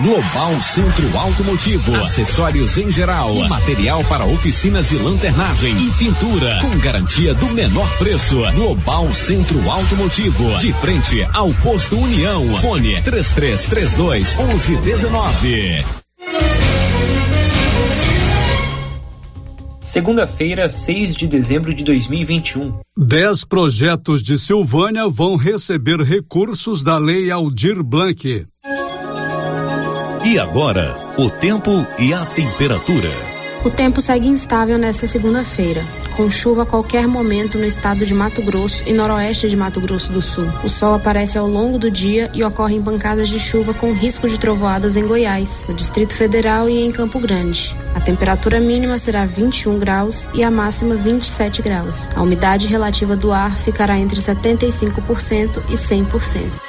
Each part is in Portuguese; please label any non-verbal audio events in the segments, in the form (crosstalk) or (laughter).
Global Centro Automotivo, acessórios em geral, material para oficinas de lanternagem e pintura, com garantia do menor preço. Global Centro Automotivo, de frente ao posto União. Fone 3332 1119. Segunda-feira, 6 de dezembro de 2021. Dez projetos de Silvânia vão receber recursos da Lei Aldir Blanc. E agora, o tempo e a temperatura. O tempo segue instável nesta segunda-feira, com chuva a qualquer momento no estado de Mato Grosso e noroeste de Mato Grosso do Sul. O sol aparece ao longo do dia e ocorrem pancadas de chuva com risco de trovoadas em Goiás, no Distrito Federal e em Campo Grande. A temperatura mínima será 21 graus e a máxima 27 graus. A umidade relativa do ar ficará entre 75% e 100%.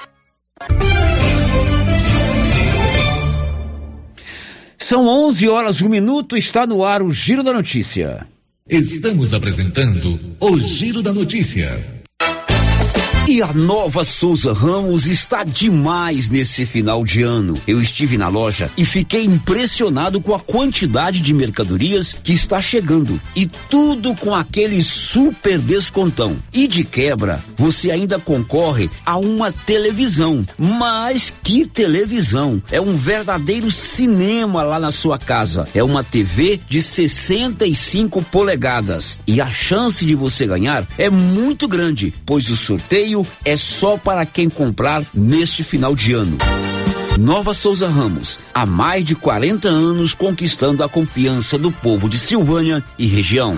São 11 horas, um minuto, está no ar o Giro da Notícia. Estamos apresentando o Giro da Notícia. E a nova Souza Ramos está demais nesse final de ano. Eu estive na loja e fiquei impressionado com a quantidade de mercadorias que está chegando. E tudo com aquele super descontão. E de quebra, você ainda concorre a uma televisão. Mas que televisão! É um verdadeiro cinema lá na sua casa. É uma TV de 65 polegadas. E a chance de você ganhar é muito grande, pois o sorteio é só para quem comprar neste final de ano. Nova Souza Ramos, há mais de 40 anos conquistando a confiança do povo de Silvânia e região.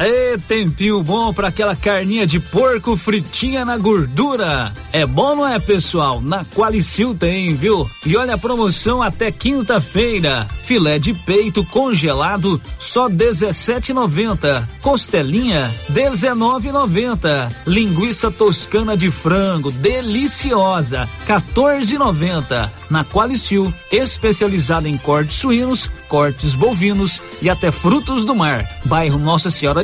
Ê, tempinho bom para aquela carninha de porco fritinha na gordura. É bom, não é, pessoal? Na Qualicil tem, viu? E olha a promoção até quinta-feira. Filé de peito congelado, só 17,90. Costelinha, 19,90. Linguiça toscana de frango, deliciosa, 14,90. Na Qualicil, especializada em cortes suínos, cortes bovinos e até frutos do mar. Bairro Nossa Senhora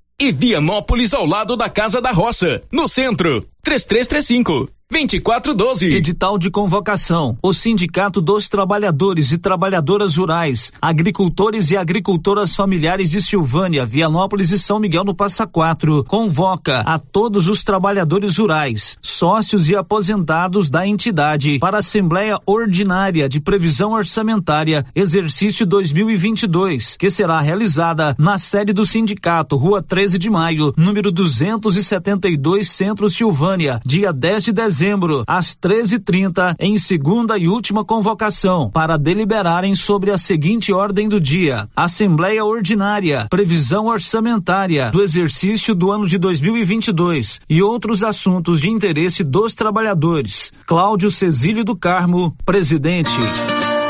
e Vianópolis ao lado da Casa da Roça, no centro. 3335 2412. Edital de convocação. O Sindicato dos Trabalhadores e Trabalhadoras Rurais, Agricultores e Agricultoras Familiares de Silvânia, Vianópolis e São Miguel do Passa Quatro convoca a todos os trabalhadores rurais, sócios e aposentados da entidade para a Assembleia Ordinária de Previsão Orçamentária, exercício 2022, que será realizada na sede do sindicato, Rua 13 de Maio, número 272, Centro Silvânia, dia 10 de dezembro dezembro, às 13h30, em segunda e última convocação, para deliberarem sobre a seguinte ordem do dia: Assembleia Ordinária, Previsão Orçamentária do exercício do ano de 2022 e outros assuntos de interesse dos trabalhadores. Cláudio Cesílio do Carmo, presidente.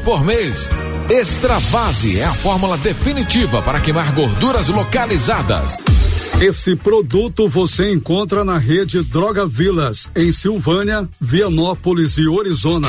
por mês. Extravase é a fórmula definitiva para queimar gorduras localizadas. Esse produto você encontra na rede Droga Vilas, em Silvânia, Vianópolis e Orizona.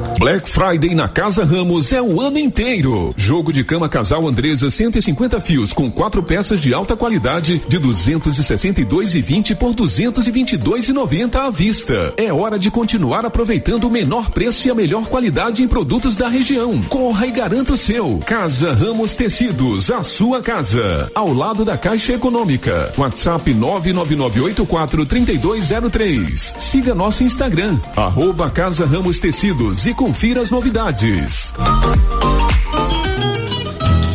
Black Friday na Casa Ramos é o ano inteiro. Jogo de cama casal Andresa 150 fios com quatro peças de alta qualidade de 262,20 por 222,90 à vista. É hora de continuar aproveitando o menor preço e a melhor qualidade em produtos da região. Corra e garanta o seu. Casa Ramos Tecidos, a sua casa. Ao lado da Caixa Econômica. WhatsApp 999843203. Siga nosso Instagram, arroba Casa Ramos Tecidos e com Confira as novidades.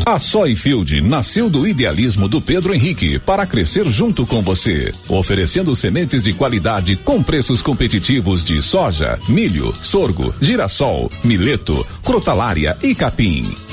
A Soyfield nasceu do idealismo do Pedro Henrique para crescer junto com você, oferecendo sementes de qualidade com preços competitivos de soja, milho, sorgo, girassol, mileto, crotalária e capim.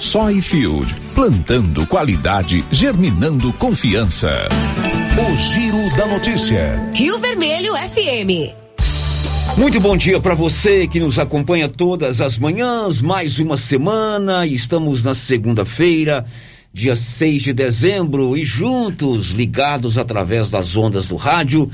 Soyfield, plantando qualidade, germinando confiança. O Giro da Notícia. Rio Vermelho FM. Muito bom dia para você que nos acompanha todas as manhãs, mais uma semana, estamos na segunda-feira, dia 6 de dezembro, e juntos, ligados através das ondas do rádio,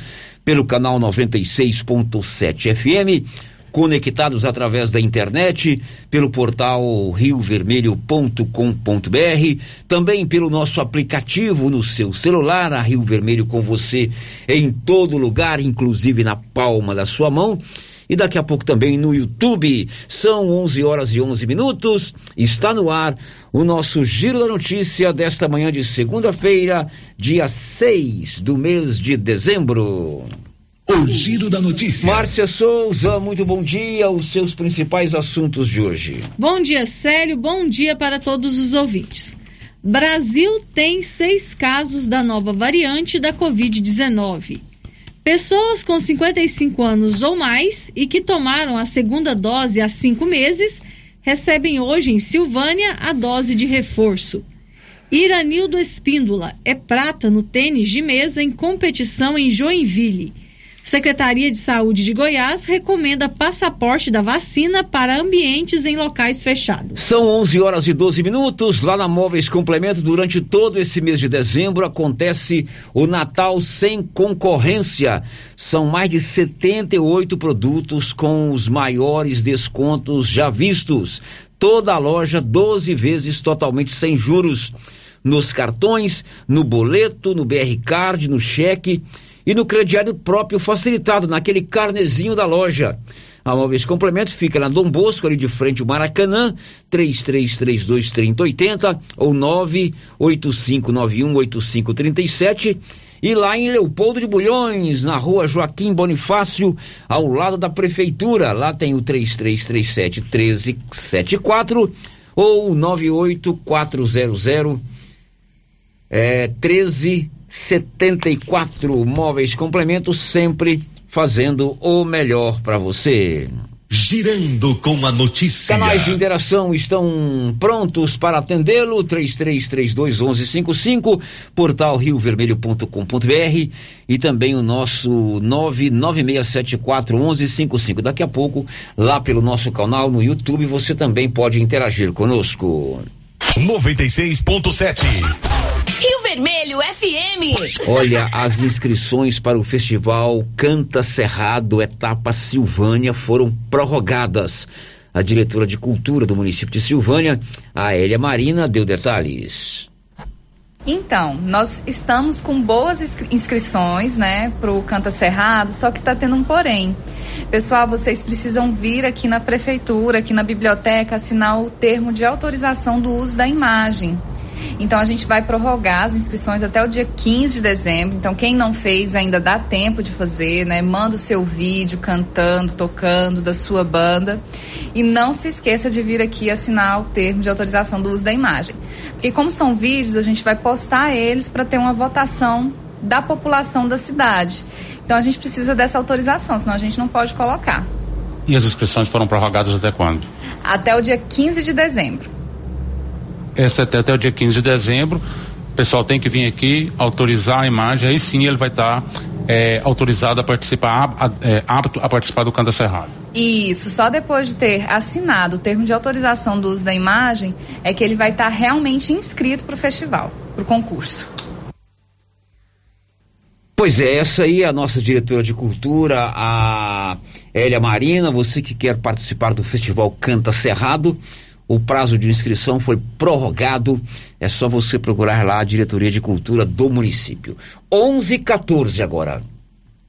pelo canal 96.7 FM, conectados através da internet, pelo portal riovermelho.com.br, também pelo nosso aplicativo no seu celular, a Rio Vermelho com você em todo lugar, inclusive na palma da sua mão. E daqui a pouco também no YouTube. São 11 horas e 11 minutos. Está no ar o nosso Giro da Notícia desta manhã de segunda-feira, dia 6 do mês de dezembro. O Giro da Notícia. Márcia Souza, muito bom dia. Os seus principais assuntos de hoje. Bom dia, Célio. Bom dia para todos os ouvintes. Brasil tem seis casos da nova variante da Covid-19. Pessoas com 55 anos ou mais e que tomaram a segunda dose há cinco meses recebem hoje em Silvânia a dose de reforço. Iranildo Espíndola é prata no tênis de mesa em competição em Joinville. Secretaria de Saúde de Goiás recomenda passaporte da vacina para ambientes em locais fechados. São 11 horas e 12 minutos. Lá na Móveis Complemento, durante todo esse mês de dezembro, acontece o Natal sem concorrência. São mais de 78 produtos com os maiores descontos já vistos. Toda a loja 12 vezes totalmente sem juros. Nos cartões, no boleto, no BR Card, no cheque e no crediário próprio facilitado, naquele carnezinho da loja. A Móveis Complemento fica na Dom Bosco, ali de frente ao Maracanã, 3332-3080 ou 98591-8537. E lá em Leopoldo de Bulhões, na rua Joaquim Bonifácio, ao lado da Prefeitura. Lá tem o 3337-1374 ou 98400 é, 13 74 móveis complementos, sempre fazendo o melhor para você. Girando com a notícia. Canais de interação estão prontos para atendê-lo. 33321155, portal riovermelho.com.br e também o nosso 996741155. Daqui a pouco, lá pelo nosso canal no YouTube, você também pode interagir conosco. 96.7 Rio Vermelho FM. Olha, as inscrições para o festival Canta Cerrado, etapa Silvânia, foram prorrogadas. A diretora de cultura do município de Silvânia, a Elia Marina, deu detalhes. Então, nós estamos com boas inscrições, né, para o Canta Cerrado, só que está tendo um porém. Pessoal, vocês precisam vir aqui na prefeitura, aqui na biblioteca, assinar o termo de autorização do uso da imagem. Então a gente vai prorrogar as inscrições até o dia 15 de dezembro. Então quem não fez ainda dá tempo de fazer, né? Manda o seu vídeo cantando, tocando da sua banda e não se esqueça de vir aqui assinar o termo de autorização do uso da imagem. Porque como são vídeos, a gente vai postar eles para ter uma votação da população da cidade. Então a gente precisa dessa autorização, senão a gente não pode colocar. E as inscrições foram prorrogadas até quando? Até o dia 15 de dezembro essa até, até o dia 15 de dezembro. O pessoal tem que vir aqui, autorizar a imagem, aí sim ele vai estar tá, é, autorizado a participar, a, é, apto a participar do Canta Cerrado. Isso, só depois de ter assinado o termo de autorização do uso da imagem é que ele vai estar tá realmente inscrito para o festival, para o concurso. Pois é, essa aí é a nossa diretora de cultura, a Elia Marina. Você que quer participar do festival Canta Cerrado, O prazo de inscrição foi prorrogado. É só você procurar lá a diretoria de cultura do município. 11:14 agora.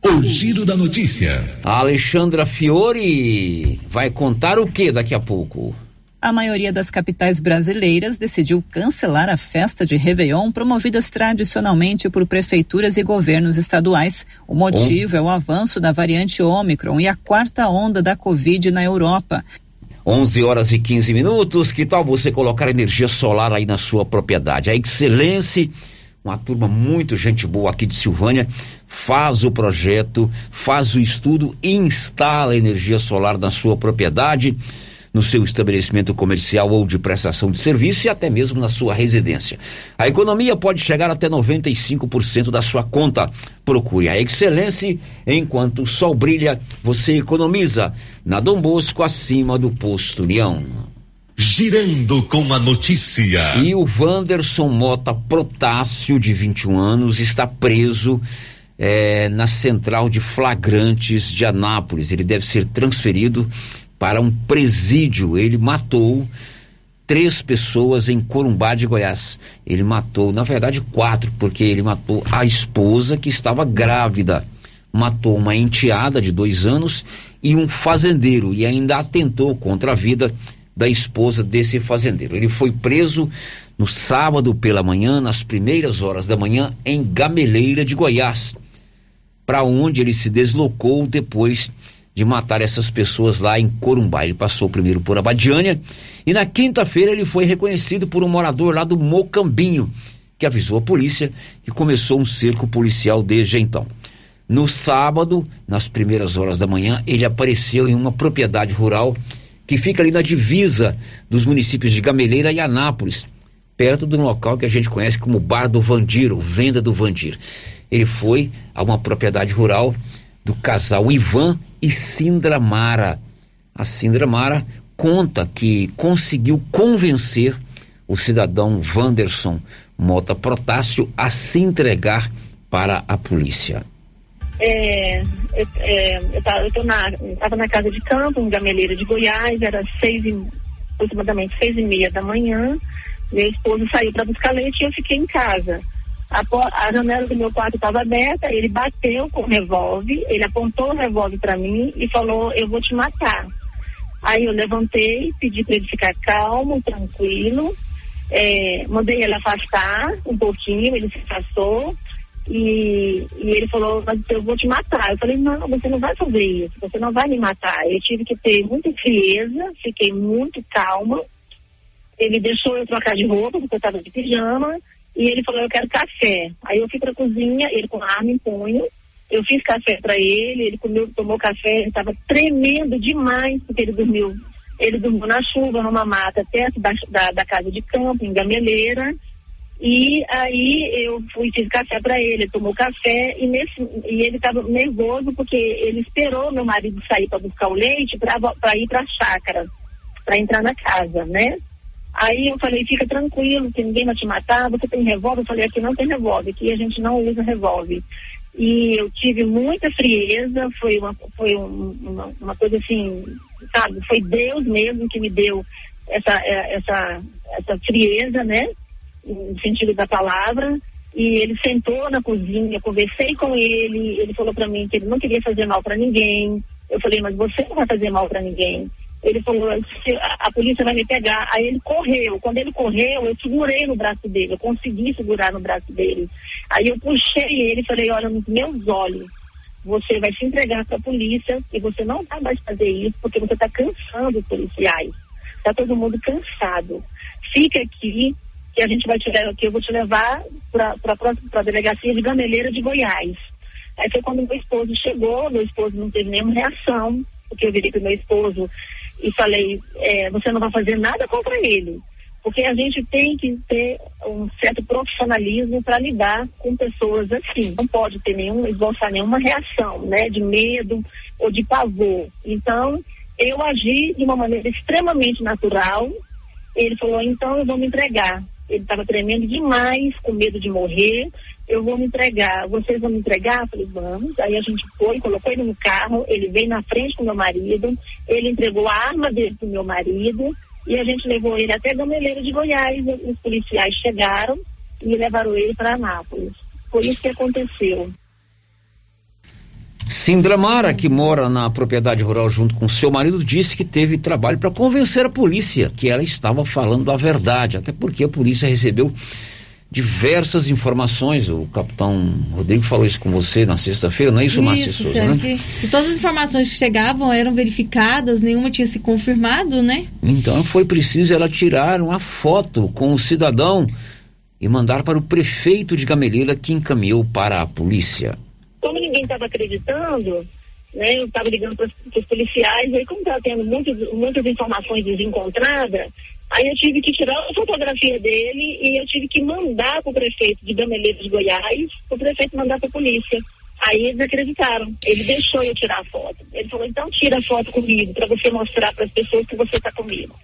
O giro da notícia. A Alexandra Fiore vai contar o que daqui a pouco? A maioria das capitais brasileiras decidiu cancelar a festa de Réveillon promovidas tradicionalmente por prefeituras e governos estaduais. O motivo é o avanço da variante Ômicron e a quarta onda da Covid na Europa. 11 horas e 15 minutos. Que tal você colocar energia solar aí na sua propriedade? A Excelência, uma turma muito gente boa aqui de Silvânia, faz o projeto, faz o estudo e instala energia solar na sua propriedade no seu estabelecimento comercial ou de prestação de serviço e até mesmo na sua residência. A economia pode chegar até 95% da sua conta. Procure a excelência enquanto o sol brilha, você economiza. Na Dom Bosco, acima do posto União. Girando com a notícia. E o Wanderson Mota Protássio, de 21 anos, está preso é, na central de flagrantes de Anápolis. Ele deve ser transferido para um presídio. Ele matou três pessoas em Corumbá de Goiás. Ele matou, na verdade, quatro, porque ele matou a esposa que estava grávida, matou uma enteada de dois anos e um fazendeiro e ainda atentou contra a vida da esposa desse fazendeiro. Ele foi preso no sábado pela manhã, nas primeiras horas da manhã, em Gameleira de Goiás, para onde ele se deslocou depois de matar essas pessoas lá em Corumbá. Ele passou primeiro por Abadiânia e na quinta-feira ele foi reconhecido por um morador lá do Mocambinho, que avisou a polícia e começou um cerco policial desde então. No sábado, nas primeiras horas da manhã, ele apareceu em uma propriedade rural que fica ali na divisa dos municípios de Gameleira e Anápolis, perto de um local que a gente conhece como Bar do Vandir, ou Venda do Vandir. Ele foi a uma propriedade rural do casal Ivan e Sindra Mara. A Sindra Mara conta que conseguiu convencer o cidadão Wanderson Mota Protássio a se entregar para a polícia. É, eu, é, eu, tava, eu na, na casa de campo, em Gameleira de Goiás, era seis e, aproximadamente seis e meia da manhã. Meu esposo saiu para buscar leite e eu fiquei em casa. A, a janela do meu quarto estava aberta, ele bateu com o revólver, ele apontou o revólver para mim e falou, eu vou te matar. Aí eu levantei, pedi para ele ficar calmo, tranquilo, é, mandei ele afastar um pouquinho, ele se afastou e, e, ele falou, mas eu vou te matar. Eu falei, não, você não vai fazer isso, você não vai me matar. Eu tive que ter muita frieza, fiquei muito calma. Ele deixou eu trocar de roupa, porque eu estava de pijama, e ele falou, eu quero café. Aí eu fui para a cozinha, ele com arma em punho, eu fiz café para ele, ele comeu, tomou café, ele estava tremendo demais, porque ele dormiu. Ele dormiu na chuva, numa mata, perto da, da, da casa de campo, em Gameleira. E aí eu fui fiz café para ele, ele tomou café e, nesse, e ele estava nervoso porque ele esperou meu marido sair para buscar o leite para ir para a chácara, para entrar na casa, né? Aí eu falei, fica tranquilo, que ninguém vai te matar, você tem revólver? Eu falei, aqui não tem revólver, aqui a gente não usa revólver. E eu tive muita frieza, foi uma, foi um, uma, uma coisa assim, sabe, foi Deus mesmo que me deu essa, é, essa, essa frieza, né? No sentido da palavra. E ele sentou na cozinha, conversei com ele, ele falou para mim que ele não queria fazer mal para ninguém. Eu falei, mas você não vai fazer mal para ninguém. Ele falou, a, polícia vai me pegar. Aí ele correu. Quando ele correu, eu segurei no braço dele, eu consegui segurar no braço dele. Aí eu puxei ele e falei, olha nos meus olhos, você vai se entregar para a polícia e você não vai mais fazer isso porque você está cansando os policiais. Está todo mundo cansado. Fica aqui que a gente vai te levar, que eu vou te levar para a delegacia de Gameleira de Goiás. Aí foi quando meu esposo chegou, meu esposo não teve nenhuma reação, porque eu virei para meu esposo e falei, é, você não vai fazer nada contra ele. Porque a gente tem que ter um certo profissionalismo para lidar com pessoas assim. Não pode ter nenhum, esboçar nenhuma reação, né, de medo ou de pavor. Então, eu agi de uma maneira extremamente natural. Ele falou, então eu vou me entregar. Ele estava tremendo demais, com medo de morrer eu vou me entregar, vocês vão me entregar? Eu falei, vamos. Aí a gente foi, colocou ele no carro, ele veio na frente com meu marido, ele entregou a arma dele pro meu marido, e a gente levou ele até Gameleira de Goiás. Os policiais chegaram e levaram ele para Anápolis. Foi isso que aconteceu. Sindramara, que mora na propriedade rural junto com seu marido, disse que teve trabalho para convencer a polícia que ela estava falando a verdade, até porque a polícia recebeu diversas informações. O capitão Rodrigo falou isso com você na sexta-feira, não é isso, Márcia Isso, Souza, Sérgio, né? que, todas as informações que chegavam eram verificadas, nenhuma tinha se confirmado, né? Então foi preciso ela tirar uma foto com o cidadão e mandar para o prefeito de Gameleira, que encaminhou para a polícia. Como ninguém estava acreditando, né, eu estava ligando para os policiais, aí como estava tendo muitas, muitas informações desencontradas, aí eu tive que tirar a fotografia dele e eu tive que mandar para o prefeito de Gameleira de Goiás, o prefeito mandar para a polícia. Aí eles acreditaram. Ele deixou eu tirar a foto. Ele falou, então tira a foto comigo, para você mostrar para as pessoas que você está comigo.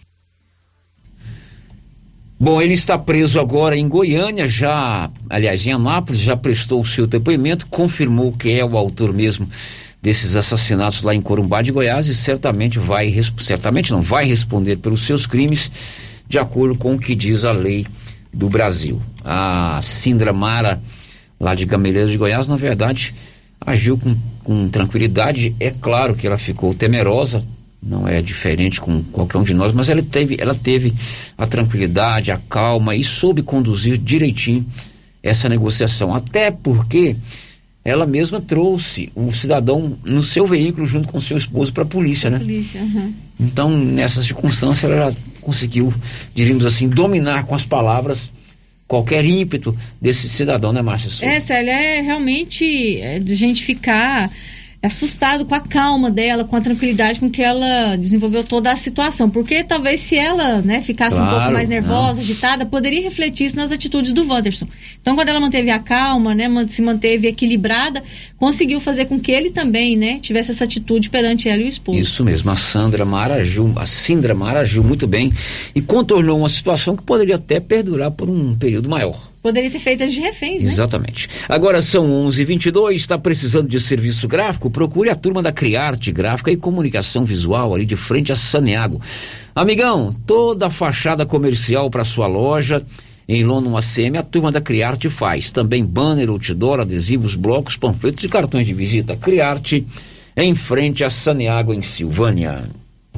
Bom, ele está preso agora em Goiânia, já, aliás, em Anápolis, já prestou o seu depoimento, confirmou que é o autor mesmo desses assassinatos lá em Corumbá de Goiás e certamente vai, certamente não vai responder pelos seus crimes de acordo com o que diz a lei do Brasil. A Sindra Mara, lá de Gameleira de Goiás, na verdade, agiu com, com tranquilidade. É claro que ela ficou temerosa, não é diferente com qualquer um de nós, mas ela teve, ela teve a tranquilidade, a calma e soube conduzir direitinho essa negociação. Até porque ela mesma trouxe o cidadão no seu veículo junto com seu esposo para a polícia, né? Polícia, aham. Então, nessas circunstâncias, ela já conseguiu, diríamos assim, dominar com as palavras qualquer ímpeto desse cidadão, né, Márcia? Souza? É, Célia, é realmente é, de gente ficar assustado com a calma dela, com a tranquilidade com que ela desenvolveu toda a situação. Porque talvez se ela né, ficasse um Claro, pouco mais nervosa, não. agitada, poderia refletir isso nas atitudes do Wanderson. Então, quando ela manteve a calma, né, se manteve equilibrada, conseguiu fazer com que ele também né, tivesse essa atitude perante ela e o esposo. Isso mesmo, a Sandra Mara agiu, a Sindra Mara agiu muito bem e contornou uma situação que poderia até perdurar por um período maior. Poderia ter feito as de reféns, né? Exatamente. Agora são 11:22. Está precisando de serviço gráfico? Procure a turma da Criarte Gráfica e Comunicação Visual ali de frente a Saneago. Amigão, toda a fachada comercial para sua loja em London ACM, a turma da Criarte faz. Também banner, outdoor, adesivos, blocos, panfletos e cartões de visita. Criarte em frente a Saneago em Silvânia.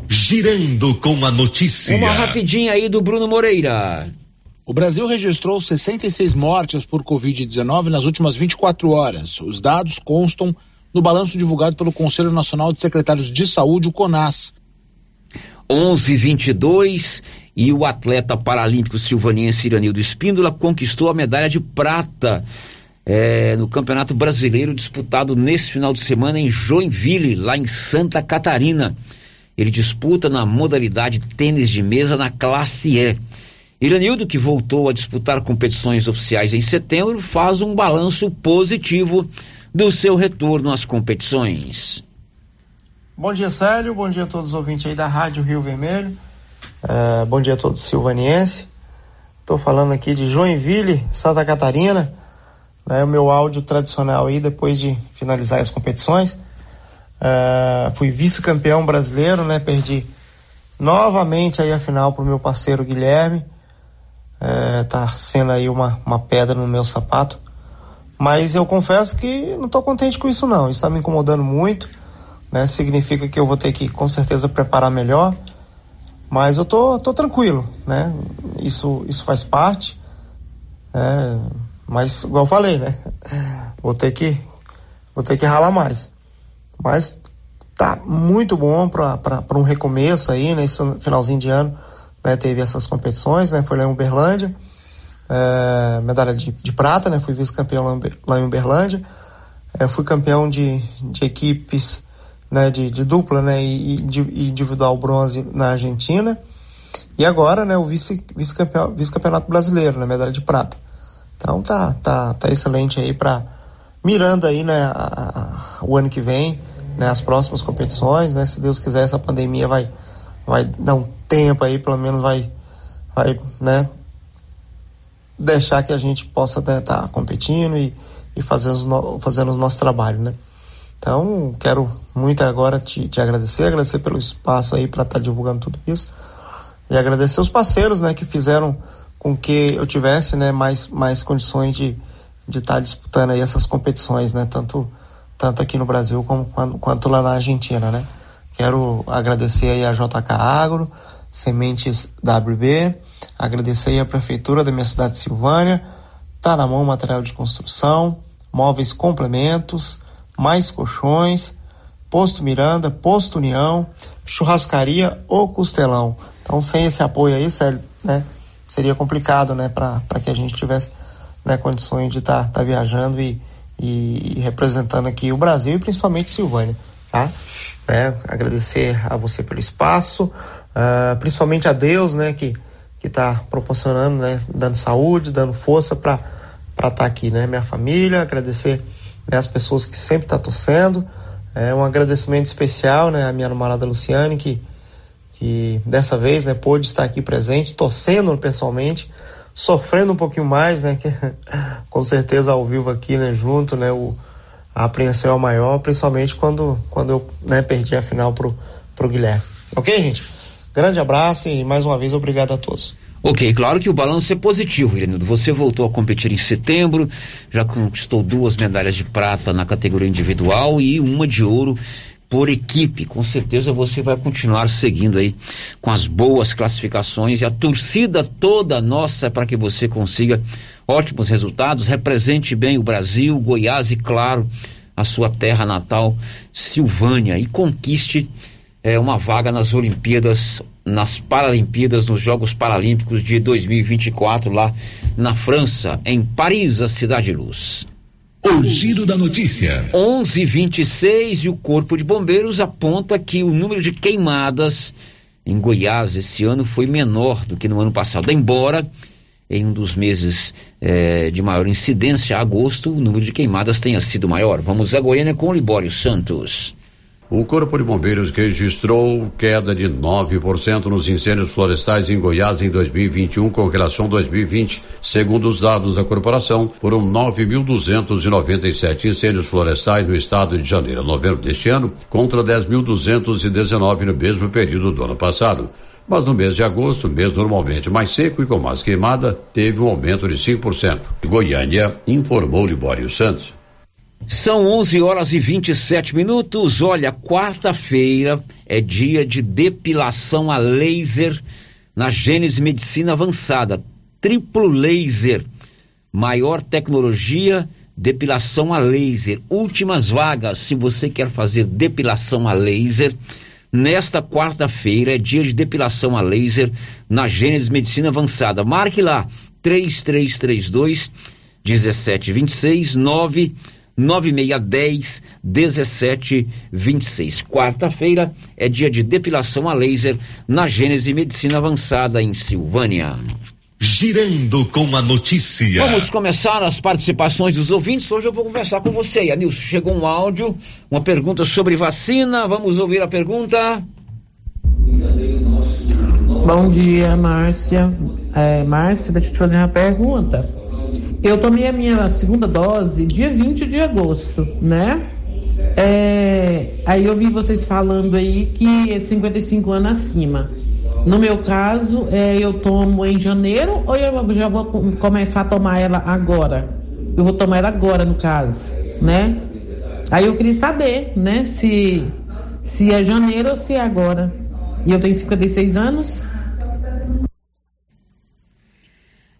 Girando com a notícia. Uma rapidinha aí do Bruno Moreira. O Brasil registrou 66 mortes por Covid-19 nas últimas 24 horas. Os dados constam no balanço divulgado pelo Conselho Nacional de Secretários de Saúde, o CONAS. 11:22 e o atleta paralímpico silvaniense Iranildo Espíndola conquistou a medalha de prata eh, no Campeonato Brasileiro disputado nesse final de semana em Joinville, lá em Santa Catarina. Ele disputa na modalidade tênis de mesa na classe E. Iranildo, que voltou a disputar competições oficiais em setembro, faz um balanço positivo do seu retorno às competições. Bom dia, Célio. Bom dia a todos os ouvintes aí da Rádio Rio Vermelho. É, bom dia a todos silvanienses. Estou falando aqui de Joinville, Santa Catarina. Né, o meu áudio tradicional aí depois de finalizar as competições. É, fui vice-campeão brasileiro, né? Perdi novamente aí a final para o meu parceiro Guilherme. É, tá sendo aí uma, uma pedra no meu sapato. Mas eu confesso que não estou contente com isso não. Isso está me incomodando muito né? Significa que eu vou ter que com certeza preparar melhor, mas eu tô, tô tranquilo, né? Isso, isso faz parte, é, mas igual eu falei, né? (laughs) Vou ter que, vou ter que ralar mais, mas tá muito bom para um recomeço aí, nesse finalzinho de ano, né? Teve essas competições, né? Foi lá em Uberlândia, é, medalha de, de prata, né? Fui vice-campeão lá, em Uberlândia, é, fui campeão de, de equipes né, de, de dupla né, e, de- individual bronze na Argentina. E agora né, o vice, vice-campeão, vice-campeonato brasileiro, né, medalha de prata. Então tá, tá, tá excelente aí para mirando aí né, a- a- o ano que vem, né, as próximas competições, né, se Deus quiser essa pandemia vai, vai dar um tempo aí, pelo menos vai, vai né, deixar que a gente possa estar competindo e, e fazendo, fazendo o nosso trabalho, né. Então, quero muito agora te, te agradecer, agradecer pelo espaço aí para estar divulgando tudo isso. e agradecer os parceiros, né, que fizeram com que eu tivesse, né, mais, mais condições de de estar tá disputando aí essas competições, né, tanto tanto aqui no Brasil como quanto, quanto lá na Argentina, né. Quero agradecer aí a JK Agro, Sementes WB, agradecer aí a prefeitura da minha cidade de Silvânia, tá na mão material de construção, móveis complementos, mais colchões, posto Miranda, posto União, churrascaria ou costelão. Então, sem esse apoio aí, Sérgio, né, seria complicado, né, para que a gente tivesse né, condições de estar tá, tá viajando e, e, representando aqui o Brasil e principalmente Silvânia, tá? É, agradecer a você pelo espaço, uh, principalmente a Deus, né, que que está proporcionando, né, dando saúde, dando força para para estar tá aqui, né, minha família, agradecer né, as pessoas que sempre estão tá torcendo, é um agradecimento especial, né, à minha namorada Luciane que que dessa vez, né, pôde estar aqui presente, torcendo pessoalmente, sofrendo um pouquinho mais, né, que (laughs) com certeza ao vivo aqui, né, junto, né, o a apreensão é maior, principalmente quando, quando eu né, perdi a final pro, pro Guilherme. Ok, gente? Grande abraço e mais uma vez obrigado a todos. Ok, claro que o balanço é positivo, Irenildo. Você voltou a competir em setembro, já conquistou duas medalhas de prata na categoria individual e uma de ouro por equipe. Com certeza você vai continuar seguindo aí com as boas classificações e a torcida toda nossa para que você consiga ótimos resultados, represente bem o Brasil, Goiás e, claro, a sua terra natal, Silvânia, e conquiste é, uma vaga nas Olimpíadas, nas Paralimpíadas, nos Jogos Paralímpicos de 2024, lá na França, em Paris, a Cidade Luz. O giro da notícia. 11:26 e o Corpo de Bombeiros aponta que o número de queimadas em Goiás esse ano foi menor do que no ano passado, embora em um dos meses eh, de maior incidência, agosto, o número de queimadas tenha sido maior. Vamos a Goiânia com o Libório Santos. O Corpo de Bombeiros registrou queda de 9% nos incêndios florestais em Goiás em 2021 com relação a 2020. Segundo os dados da corporação, foram 9.297 incêndios florestais no estado de janeiro a novembro deste ano, contra 10.219 no mesmo período do ano passado. Mas no mês de agosto, mês normalmente mais seco e com mais queimada, teve um aumento de 5%. Goiânia informou Libório Santos. São 11 horas e 27 minutos. Olha, quarta-feira é dia de depilação a laser na Gênese Medicina Avançada. Triplo laser. Maior tecnologia, depilação a laser. Últimas vagas se você quer fazer depilação a laser. Nesta quarta-feira é dia de depilação a laser na Gênese Medicina Avançada. Marque lá 3332 1726 9 9610 1726. Quarta-feira é dia de depilação a laser na Gênese Medicina Avançada em Silvânia. Girando com a notícia. Vamos começar as participações dos ouvintes. Hoje eu vou conversar com você, Anilson. Chegou um áudio, uma pergunta sobre vacina. Vamos ouvir a pergunta. Bom dia, Márcia. É, Márcia, deixa eu te fazer uma pergunta. Eu tomei a minha segunda dose dia 20 de agosto, né? É, aí eu vi vocês falando aí que é 55 anos acima. No meu caso, é, eu tomo em janeiro ou eu já vou começar a tomar ela agora? Eu vou tomar ela agora, no caso, né? Aí eu queria saber, né, se, se é janeiro ou se é agora. E eu tenho 56 anos.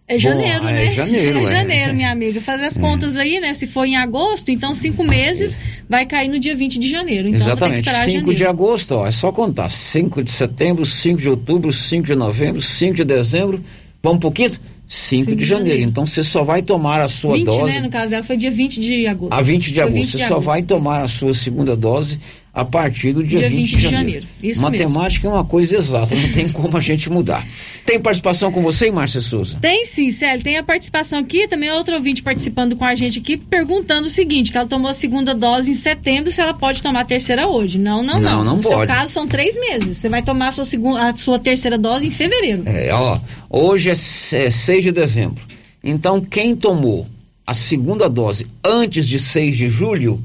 É janeiro, Bom, né? É janeiro, é. É janeiro, minha amiga. Fazer as contas aí, né? Se for em agosto, então cinco meses vai cair no dia 20 de janeiro. Então Exatamente. 5 janeiro. de agosto, ó, é só contar. 5 de setembro, 5 de outubro, 5 de novembro, 5 de dezembro. Vamos um pouquinho? 5 de janeiro. Então você só vai tomar a sua 20, dose. né? No caso dela foi dia 20 de agosto. A 20 de agosto. 20 você de só agosto. vai tomar a sua segunda dose a partir do dia, Dia 20, 20 de janeiro. janeiro. Isso Matemática é uma coisa exata, não tem como a gente mudar. Tem participação com você, Márcia Souza? Tem sim, Célio. Tem a participação aqui, também outro ouvinte participando com a gente aqui, perguntando o seguinte: que ela tomou a segunda dose em setembro, se ela pode tomar a terceira hoje. Não, não, Não, não. não no seu pode. caso, são três meses. Você vai tomar a sua, segunda, a sua terceira dose em fevereiro. É, ó, hoje é, é 6 de dezembro. Então, quem tomou a segunda dose antes de 6 de julho,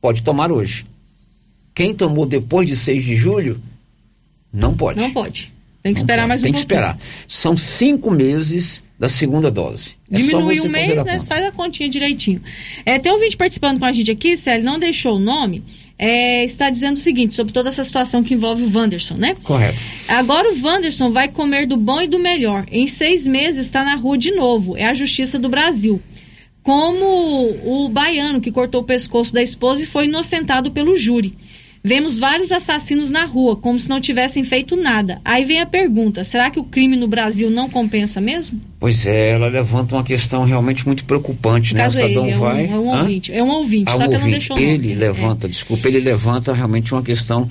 pode tomar hoje. Quem tomou depois de 6 de julho, não pode. Não pode. Tem que esperar mais um Tem que pouquinho. esperar. São cinco meses da segunda dose. É só Diminui você um mês, a né? conta. Faz a continha direitinho. É, tem um vídeo participando com a gente aqui, Célio, não deixou o nome. é, está dizendo o seguinte, sobre toda essa situação que envolve o Wanderson, né? Correto. Agora o Wanderson vai comer do bom e do melhor. Em seis meses está na rua de novo. É a justiça do Brasil. Como o baiano que cortou o pescoço da esposa e foi inocentado pelo júri. Vemos vários assassinos na rua, como se não tivessem feito nada. Aí vem a pergunta: será que o crime no Brasil não compensa mesmo? Pois é, ela levanta uma questão realmente muito preocupante, No né? o é ele, Sadão é um, vai. é um Hã? ouvinte. É um ouvinte, Ah, só um que eu não ouvinte. deixou o nome. É. Ele levanta, desculpa, ele levanta realmente uma questão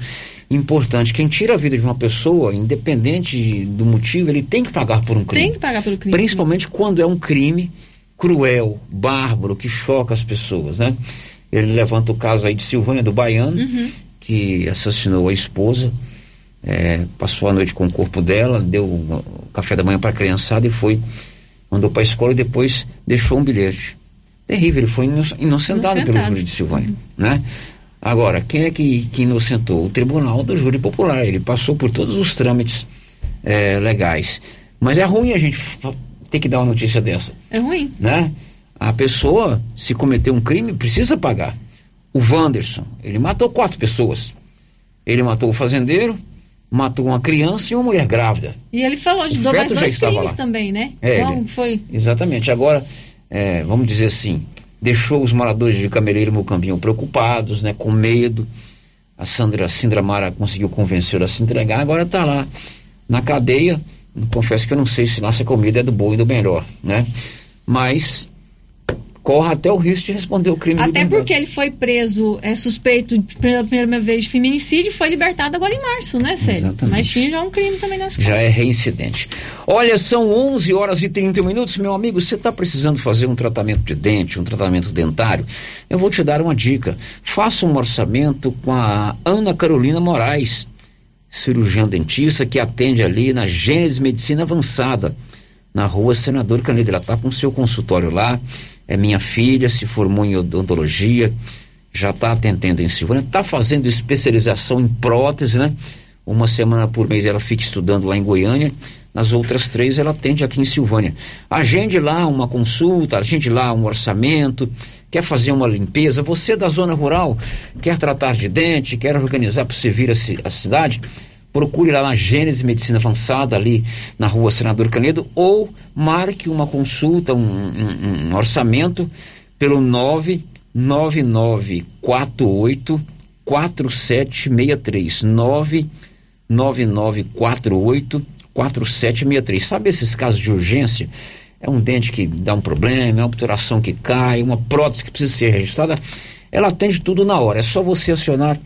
importante. Quem tira a vida de uma pessoa, independente do motivo, ele tem que pagar por um crime. Tem que pagar pelo crime. Principalmente quando é um crime cruel, bárbaro, que choca as pessoas, né? Ele levanta o caso aí de Silvânia do Baiano, Uhum. Que assassinou a esposa, é, passou a noite com o corpo dela, deu o café da manhã para a criançada e foi, mandou para a escola e depois deixou um bilhete. Terrível, ele foi ino- inocentado, pelo Inocentado. júri de Silvânia, né? Agora, quem é que, que inocentou? O tribunal do júri popular, ele passou por todos os trâmites é, legais. Mas é ruim a gente ter que dar uma notícia dessa É ruim. né? A pessoa, se cometer um crime, precisa pagar. O Wanderson, ele matou quatro pessoas. Ele matou o fazendeiro, matou uma criança e uma mulher grávida. E ele falou de mais dois crimes lá. também, né? É, então ele- foi. Exatamente. Agora, é, vamos dizer assim, deixou os moradores de Cameleiro e Mocambinho preocupados, né? Com medo. A Sandra, Mara conseguiu convencê-lo a se entregar. Agora está lá na cadeia. Confesso que eu não sei se nossa comida é do bom e do melhor, né? Mas corre até o risco de responder o crime Até porque ele foi preso, é suspeito pela primeira vez de feminicídio e foi libertado agora em março, né, Célio? Exatamente. Mas tinha já um crime também nas Já costas. é reincidente. Olha, são 11 horas e 30 minutos, meu amigo. Você está precisando fazer um tratamento de dente, um tratamento dentário? Eu vou te dar uma dica. Faça um orçamento com a Ana Carolina Moraes, cirurgiã dentista que atende ali na Gênesis Medicina Avançada, na rua Senador Canedo. Ela está com seu consultório lá. É minha filha, se formou em odontologia, já está atendendo em Silvânia, está fazendo especialização em prótese, né? Uma semana por mês ela fica estudando lá em Goiânia. Nas outras três ela atende aqui em Silvânia. Agende lá uma consulta, agende lá um orçamento, quer fazer uma limpeza. Você da zona rural, quer tratar de dente, quer organizar para você vir a, a cidade, procure lá na Gênesis Medicina Avançada, ali na rua Senador Canedo, ou marque uma consulta, um, um- um orçamento pelo 99948 4763 99948 4763. Sabe esses casos de urgência? É um dente que dá um problema, é uma obturação que cai, uma prótese que precisa ser registrada. Ela atende tudo na hora. É só você acionar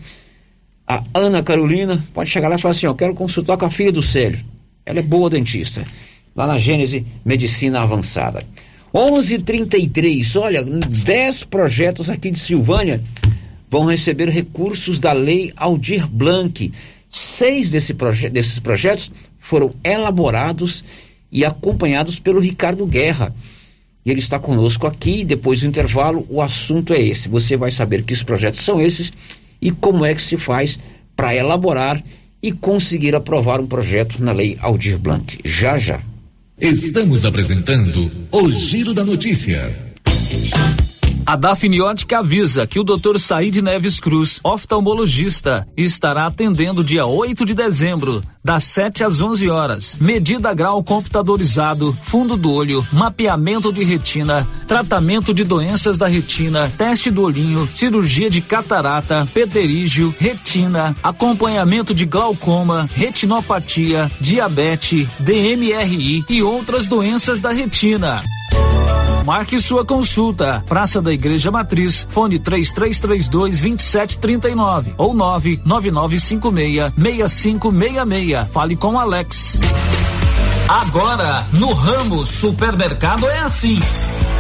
a Ana Carolina. Pode chegar lá e falar assim: ó, quero consultar com a filha do Célio. Ela é boa dentista. Lá na Gênese Medicina Avançada. 11:33. Olha, 10 projetos aqui de Silvânia vão receber recursos da Lei Aldir Blanc. Seis desse proje desses projetos foram elaborados e acompanhados pelo Ricardo Guerra. E ele está conosco aqui. Depois do intervalo, o assunto é esse. Você vai saber que os projetos são esses e como é que se faz para elaborar e conseguir aprovar um projeto na Lei Aldir Blanc. Já já. Estamos apresentando o Giro da Notícia. A Dafniótica avisa que o Dr. Said Neves Cruz, oftalmologista, estará atendendo dia 8 de dezembro, das 7 às 11 horas. Medida grau computadorizado, fundo do olho, mapeamento de retina, tratamento de doenças da retina, teste do olhinho, cirurgia de catarata, pterígio, retina, acompanhamento de glaucoma, retinopatia, diabetes, DMRI e outras doenças da retina. Marque sua consulta. Praça da Igreja Matriz, fone 3332 2739 ou 99956 6566. Fale com Alex. Agora, no ramo supermercado é assim.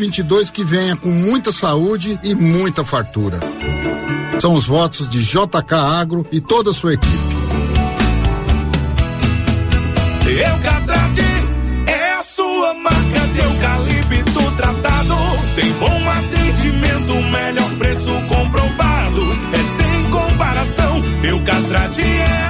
2022 que venha com muita saúde e muita fartura. São os votos de JK Agro e toda a sua equipe. Eucatrate é a sua marca de eucalipto tratado. Tem bom atendimento, melhor preço comprovado. É sem comparação. Eucatrate é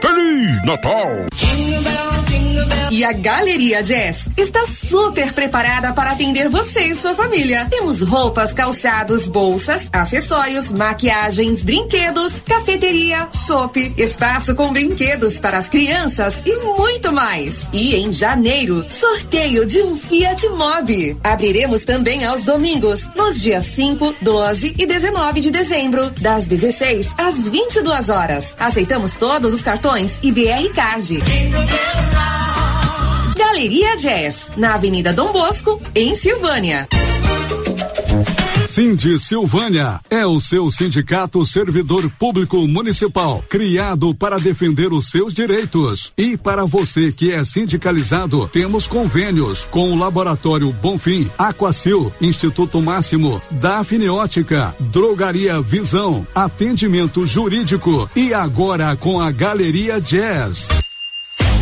Feliz Natal! E a Galeria Jazz está super preparada para atender você e sua família. Temos roupas, calçados, bolsas, acessórios, maquiagens, brinquedos, cafeteria, chopp, espaço com brinquedos para as crianças e muito mais. E em janeiro, sorteio de um Fiat Mobi. Abriremos também aos domingos, nos dias 5, 12 e 19 de dezembro, das 16 às 22 horas. Aceitamos todos os cartões e BR Card. Galeria Jazz, na Avenida Dom Bosco, em Silvânia. Cindy Silvânia é o seu sindicato servidor público municipal, criado para defender os seus direitos. E para você que é sindicalizado, temos convênios com o Laboratório Bonfim, Aquacil, Instituto Máximo, Dafniótica, Drogaria Visão, Atendimento Jurídico e agora com a Galeria Jazz.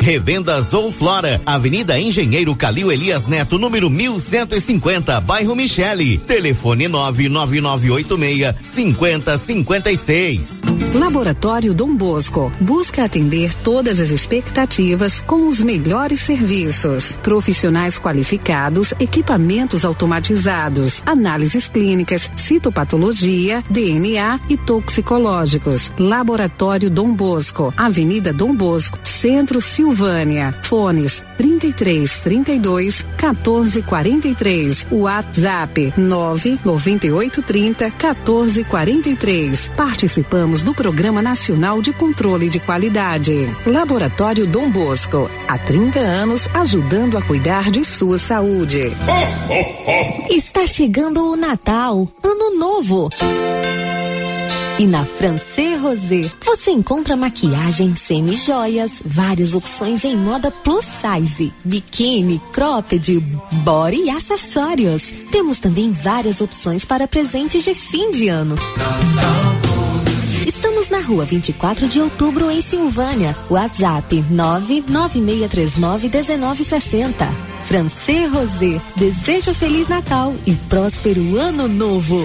Revenda Zou Flora, Avenida Engenheiro Calil Elias Neto, número 1150, bairro Michele. Telefone 99986 5056. Laboratório Dom Bosco busca atender todas as expectativas com os melhores serviços. Profissionais qualificados, equipamentos automatizados, análises clínicas, citopatologia, DNA e toxicológicos. Laboratório Dom Bosco, Avenida Dom Bosco, Centro Silvânia. Fones 33 32 14 43. WhatsApp 998 30 14 43. Participamos do Programa Nacional de Controle de Qualidade. Laboratório Dom Bosco, há 30 anos ajudando a cuidar de sua saúde. Está chegando o Natal, Ano Novo. E na Francê Rosé você encontra maquiagem semi-joias, várias opções em moda plus size, biquíni, cropped, body e acessórios. Temos também várias opções para presentes de fim de ano. Estamos na rua 24 de outubro, em Silvânia. WhatsApp 996391960. Francê Rosé, desejo Feliz Natal e próspero Ano Novo.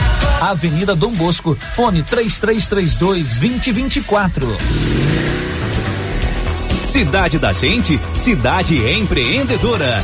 Avenida Dom Bosco, fone 3332 2024. Cidade da Gente, cidade empreendedora.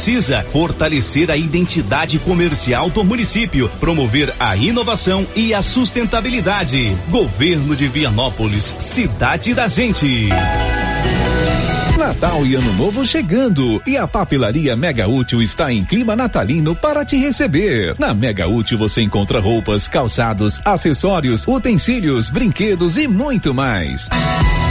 precisa fortalecer a identidade comercial do município, promover a inovação e a sustentabilidade. Governo de Vianópolis, cidade da gente. Natal e Ano Novo chegando e a Papelaria Mega Útil está em clima natalino para te receber. Na Mega Útil você encontra roupas, calçados, acessórios, utensílios, brinquedos e muito mais.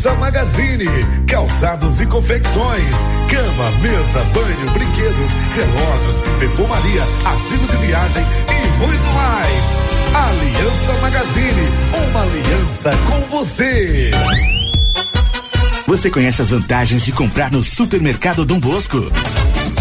Aliança Magazine, calçados e confecções, cama, mesa, banho, brinquedos, relógios, perfumaria, artigo de viagem e muito mais. Aliança Magazine, uma aliança com você. Você conhece as vantagens de comprar no Supermercado Dom Bosco?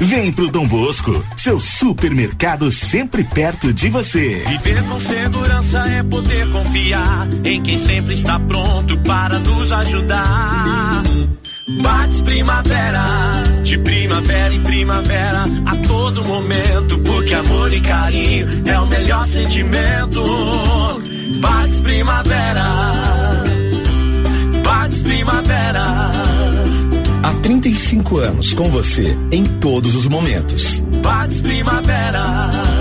Vem pro Dom Bosco, seu supermercado sempre perto de você. Viver com segurança é poder confiar em quem sempre está pronto para nos ajudar. Bates Primavera, de primavera em primavera, a todo momento, porque amor e carinho é o melhor sentimento. Bates Primavera, Bates Primavera. Há 35 anos com você em todos os momentos. Bates Primavera.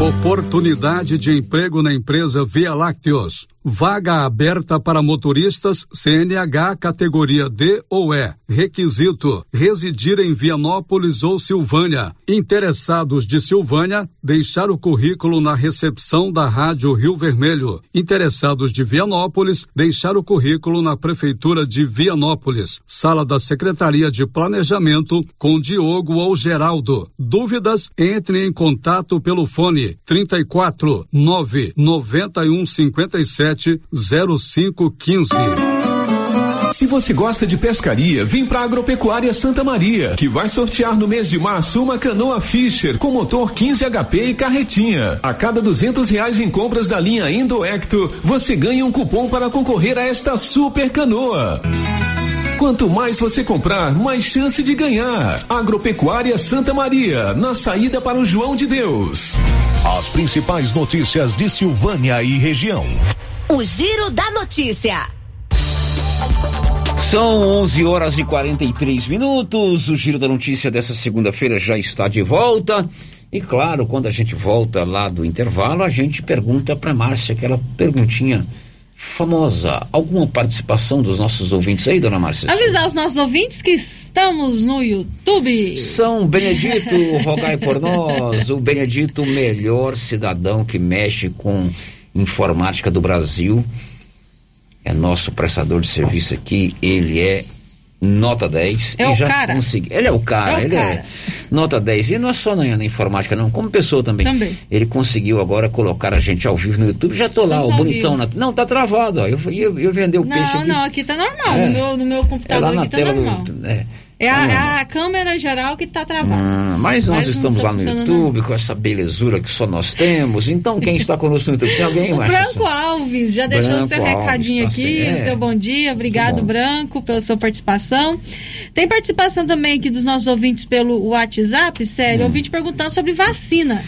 Oportunidade de emprego na empresa Via Lácteos. Vaga aberta para motoristas CNH categoria D ou E. Requisito: residir em Vianópolis ou Silvânia. Interessados de Silvânia, deixar o currículo na recepção da Rádio Rio Vermelho. Interessados de Vianópolis, deixar o currículo na prefeitura de Vianópolis. Sala da Secretaria de Planejamento com Diogo ou Geraldo. Dúvidas? Entre em contato pelo fone 34 9 91 57 0515. Se você gosta de pescaria, vem pra Agropecuária Santa Maria, que vai sortear no mês de março uma canoa Fisher com motor 15 HP e carretinha. A cada duzentos reais em compras da linha Indoecto, você ganha um cupom para concorrer a esta super canoa. Quanto mais você comprar, mais chance de ganhar. Agropecuária Santa Maria, na saída para o João de Deus. As principais notícias de Silvânia e região. O Giro da Notícia. São 11 horas e 43 minutos. O Giro da Notícia dessa segunda-feira já está de volta. E claro, quando a gente volta lá do intervalo, a gente pergunta para Márcia aquela perguntinha famosa. Alguma participação dos nossos ouvintes aí, dona Márcia? Avisar os nossos ouvintes que estamos no YouTube. São Benedito, rogai por nós. O Benedito, melhor cidadão que mexe com informática do Brasil. É nosso prestador de serviço aqui, ele é nota 10 É e o já cara. consegui- Ele é o cara, É o ele cara. é nota 10. E não é só na, na informática, não, como pessoa também. Também. Ele conseguiu agora colocar a gente ao vivo no YouTube. Já tô lá, Estamos o ao bonitão. Na... Não, tá travado, ó. Eu, eu, eu vender o peixe Não, não, aqui tá normal. É. No, meu, no meu É lá computador na aqui tá tela normal. do. É. É a, Tá é a câmera geral que tá travada. Ah, mas nós Mas estamos tá lá no YouTube com essa belezura que só nós temos. Então, quem está conosco no YouTube? Tem alguém, O Márcia? Branco Alves já deixou Branco seu Alves, recadinho tá aqui, o seu bom dia. Obrigado, bom. Branco, pela sua participação. Tem participação também aqui dos nossos ouvintes pelo WhatsApp, Hum. sério. Ouvinte perguntando sobre vacina.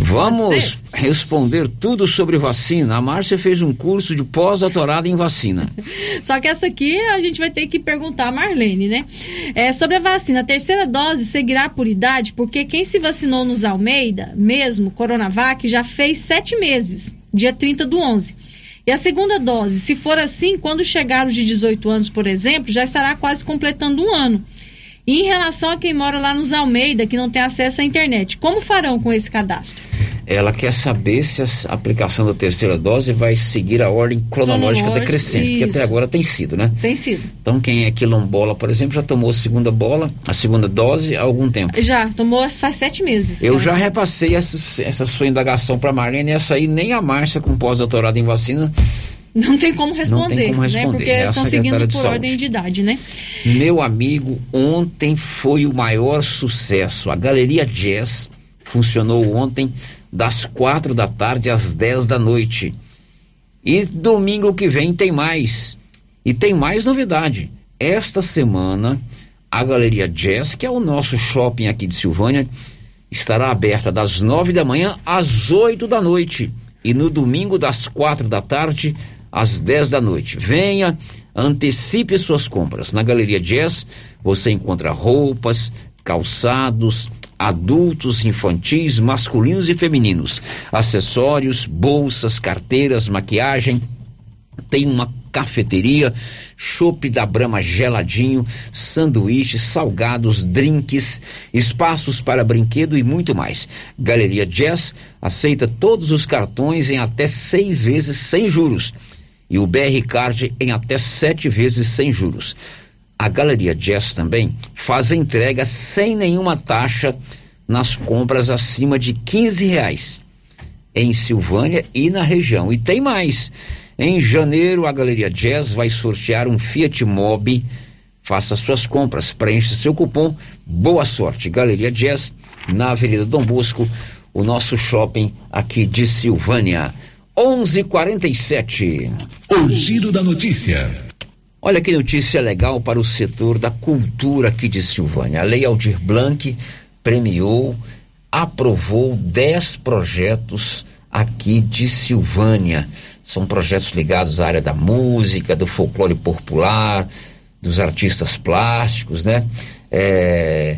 Vamos responder tudo sobre vacina. A Márcia fez um curso de pós-doutorado em vacina. (laughs) Só que essa aqui a gente vai ter que perguntar a Marlene, né? É, sobre a vacina, a terceira dose seguirá por idade, porque quem se vacinou nos Almeida, mesmo, Coronavac, já fez sete meses, dia 30 do 11. E a segunda dose, se for assim, quando chegar os de 18 anos, por exemplo, já estará quase completando um ano. E em relação a quem mora lá nos Almeida, que não tem acesso à internet, como farão com esse cadastro? Ela quer saber se a aplicação da terceira dose vai seguir a ordem cronológica Cronológica, decrescente, porque até isso. agora tem sido, né? Tem sido. Então, quem é quilombola, por exemplo, já tomou a segunda bola, a segunda dose há algum tempo. Já, tomou faz sete meses. Eu Ela- já repassei essa, essa sua indagação para Marlene, essa aí nem a Márcia com pós-doutorado em vacina Não tem como responder, como né? responder, Porque é estão seguindo por saúde. ordem de idade, né? Meu amigo, ontem foi o maior sucesso. A Galeria Jazz funcionou ontem das quatro da tarde às 10 da noite. E domingo que vem tem mais. E tem mais novidade. Esta semana, a Galeria Jazz, que é o nosso shopping aqui de Silvânia, estará aberta das nove da manhã às 8 da noite. E no domingo, das quatro da tarde às 10 da noite. Venha, antecipe suas compras. Na Galeria Jazz, você encontra roupas, calçados, adultos, infantis, masculinos e femininos, acessórios, bolsas, carteiras, maquiagem. Tem uma cafeteria, chopp da Brama geladinho, sanduíches, salgados, drinks, espaços para brinquedo e muito mais. Galeria Jazz aceita todos os cartões em até seis vezes sem juros e o BR Card em até sete vezes sem juros. A Galeria Jazz também faz entrega sem nenhuma taxa nas compras acima de 15 reais em Silvânia e na região. E tem mais. Em janeiro, a Galeria Jazz vai sortear um Fiat Mobi. Faça suas compras, preencha seu cupom. Boa sorte. Galeria Jazz, na Avenida Dom Bosco, o nosso shopping aqui de Silvânia. 11:47. O giro da notícia. Olha que notícia legal para o setor da cultura aqui de Silvânia. A Lei Aldir Blanc premiou, aprovou 10 projetos aqui de Silvânia. São projetos ligados à área da música, do folclore popular, dos artistas plásticos, né? É,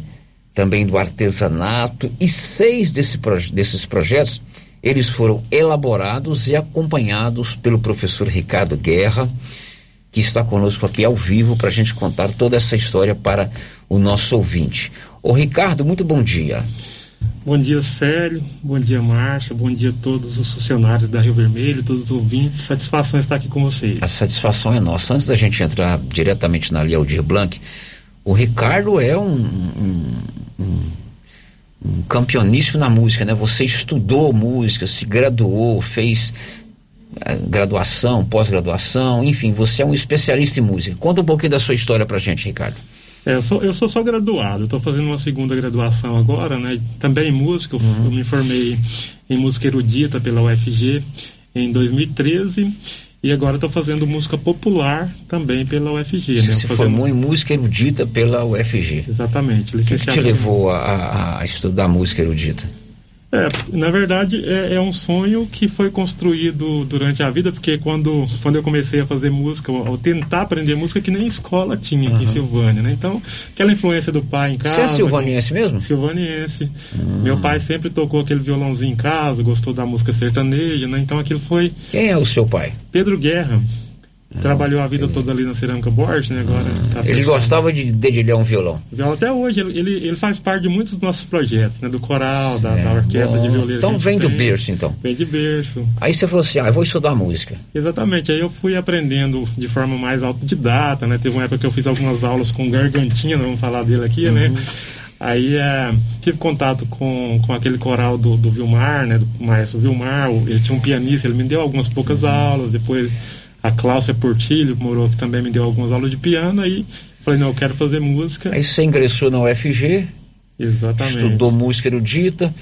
também do artesanato. E seis desse desses projetos, eles foram elaborados e acompanhados pelo professor Ricardo Guerra, que está conosco aqui ao vivo para a gente contar toda essa história para o nosso ouvinte. Ô Ricardo, muito bom dia. Bom dia, Célio. Bom dia, Márcia. Bom dia a todos os funcionários da Rio Vermelho, todos os ouvintes. Satisfação estar aqui com vocês. A satisfação é nossa. Antes da gente entrar diretamente na Lei Aldir Blanc, o Ricardo é um, um, um, um campeoníssimo na música, né? Você estudou música, se graduou, fez eh, graduação, pós-graduação, enfim, você é um especialista em música. Conta um pouquinho da sua história pra gente, Ricardo. É, eu, sou, eu sou só graduado, estou fazendo uma segunda graduação agora, né? Também em música, eu, eu me formei em música erudita pela UFG em 2013 e agora estou fazendo música popular também pela UFG. Você né? se Fazendo- formou em música erudita pela UFG. Exatamente. O que, que te levou a- a estudar música erudita? É, na verdade é, é um sonho que foi construído durante a vida, porque quando, quando eu comecei a fazer música, ao ao tentar aprender música, que nem escola tinha aqui em Aham. Silvânia, né? Então, aquela influência do pai em casa. Você é silvaniense mesmo? Silvaniense. Meu pai sempre tocou aquele violãozinho em casa, gostou da música sertaneja, né? Então aquilo foi. Quem é o seu pai? Pedro Guerra. Trabalhou a vida toda ali na Cerâmica Borges, né? Agora tá Ele gostava de dedilhar um violão. Violão Até hoje, ele, ele, faz parte de muitos dos nossos projetos, né? Do coral, da, da orquestra Bom, de violeiro. então que a gente vem do tem. berço, então. Vem de berço. Aí você falou assim, ah, eu vou estudar música. Exatamente, aí eu fui aprendendo de forma mais autodidata, né? Teve uma época que eu fiz algumas aulas com Gargantinha, vamos falar dele aqui, né? Aí é, tive contato com, com aquele coral do, do Vilmar, né? Do maestro Vilmar, ele tinha um pianista, ele me deu algumas poucas aulas, depois a Cláudia Portilho, que morou aqui, também me deu algumas aulas de piano, aí falei, não, eu quero fazer música. Aí você ingressou na UFG, Exatamente. estudou música erudita,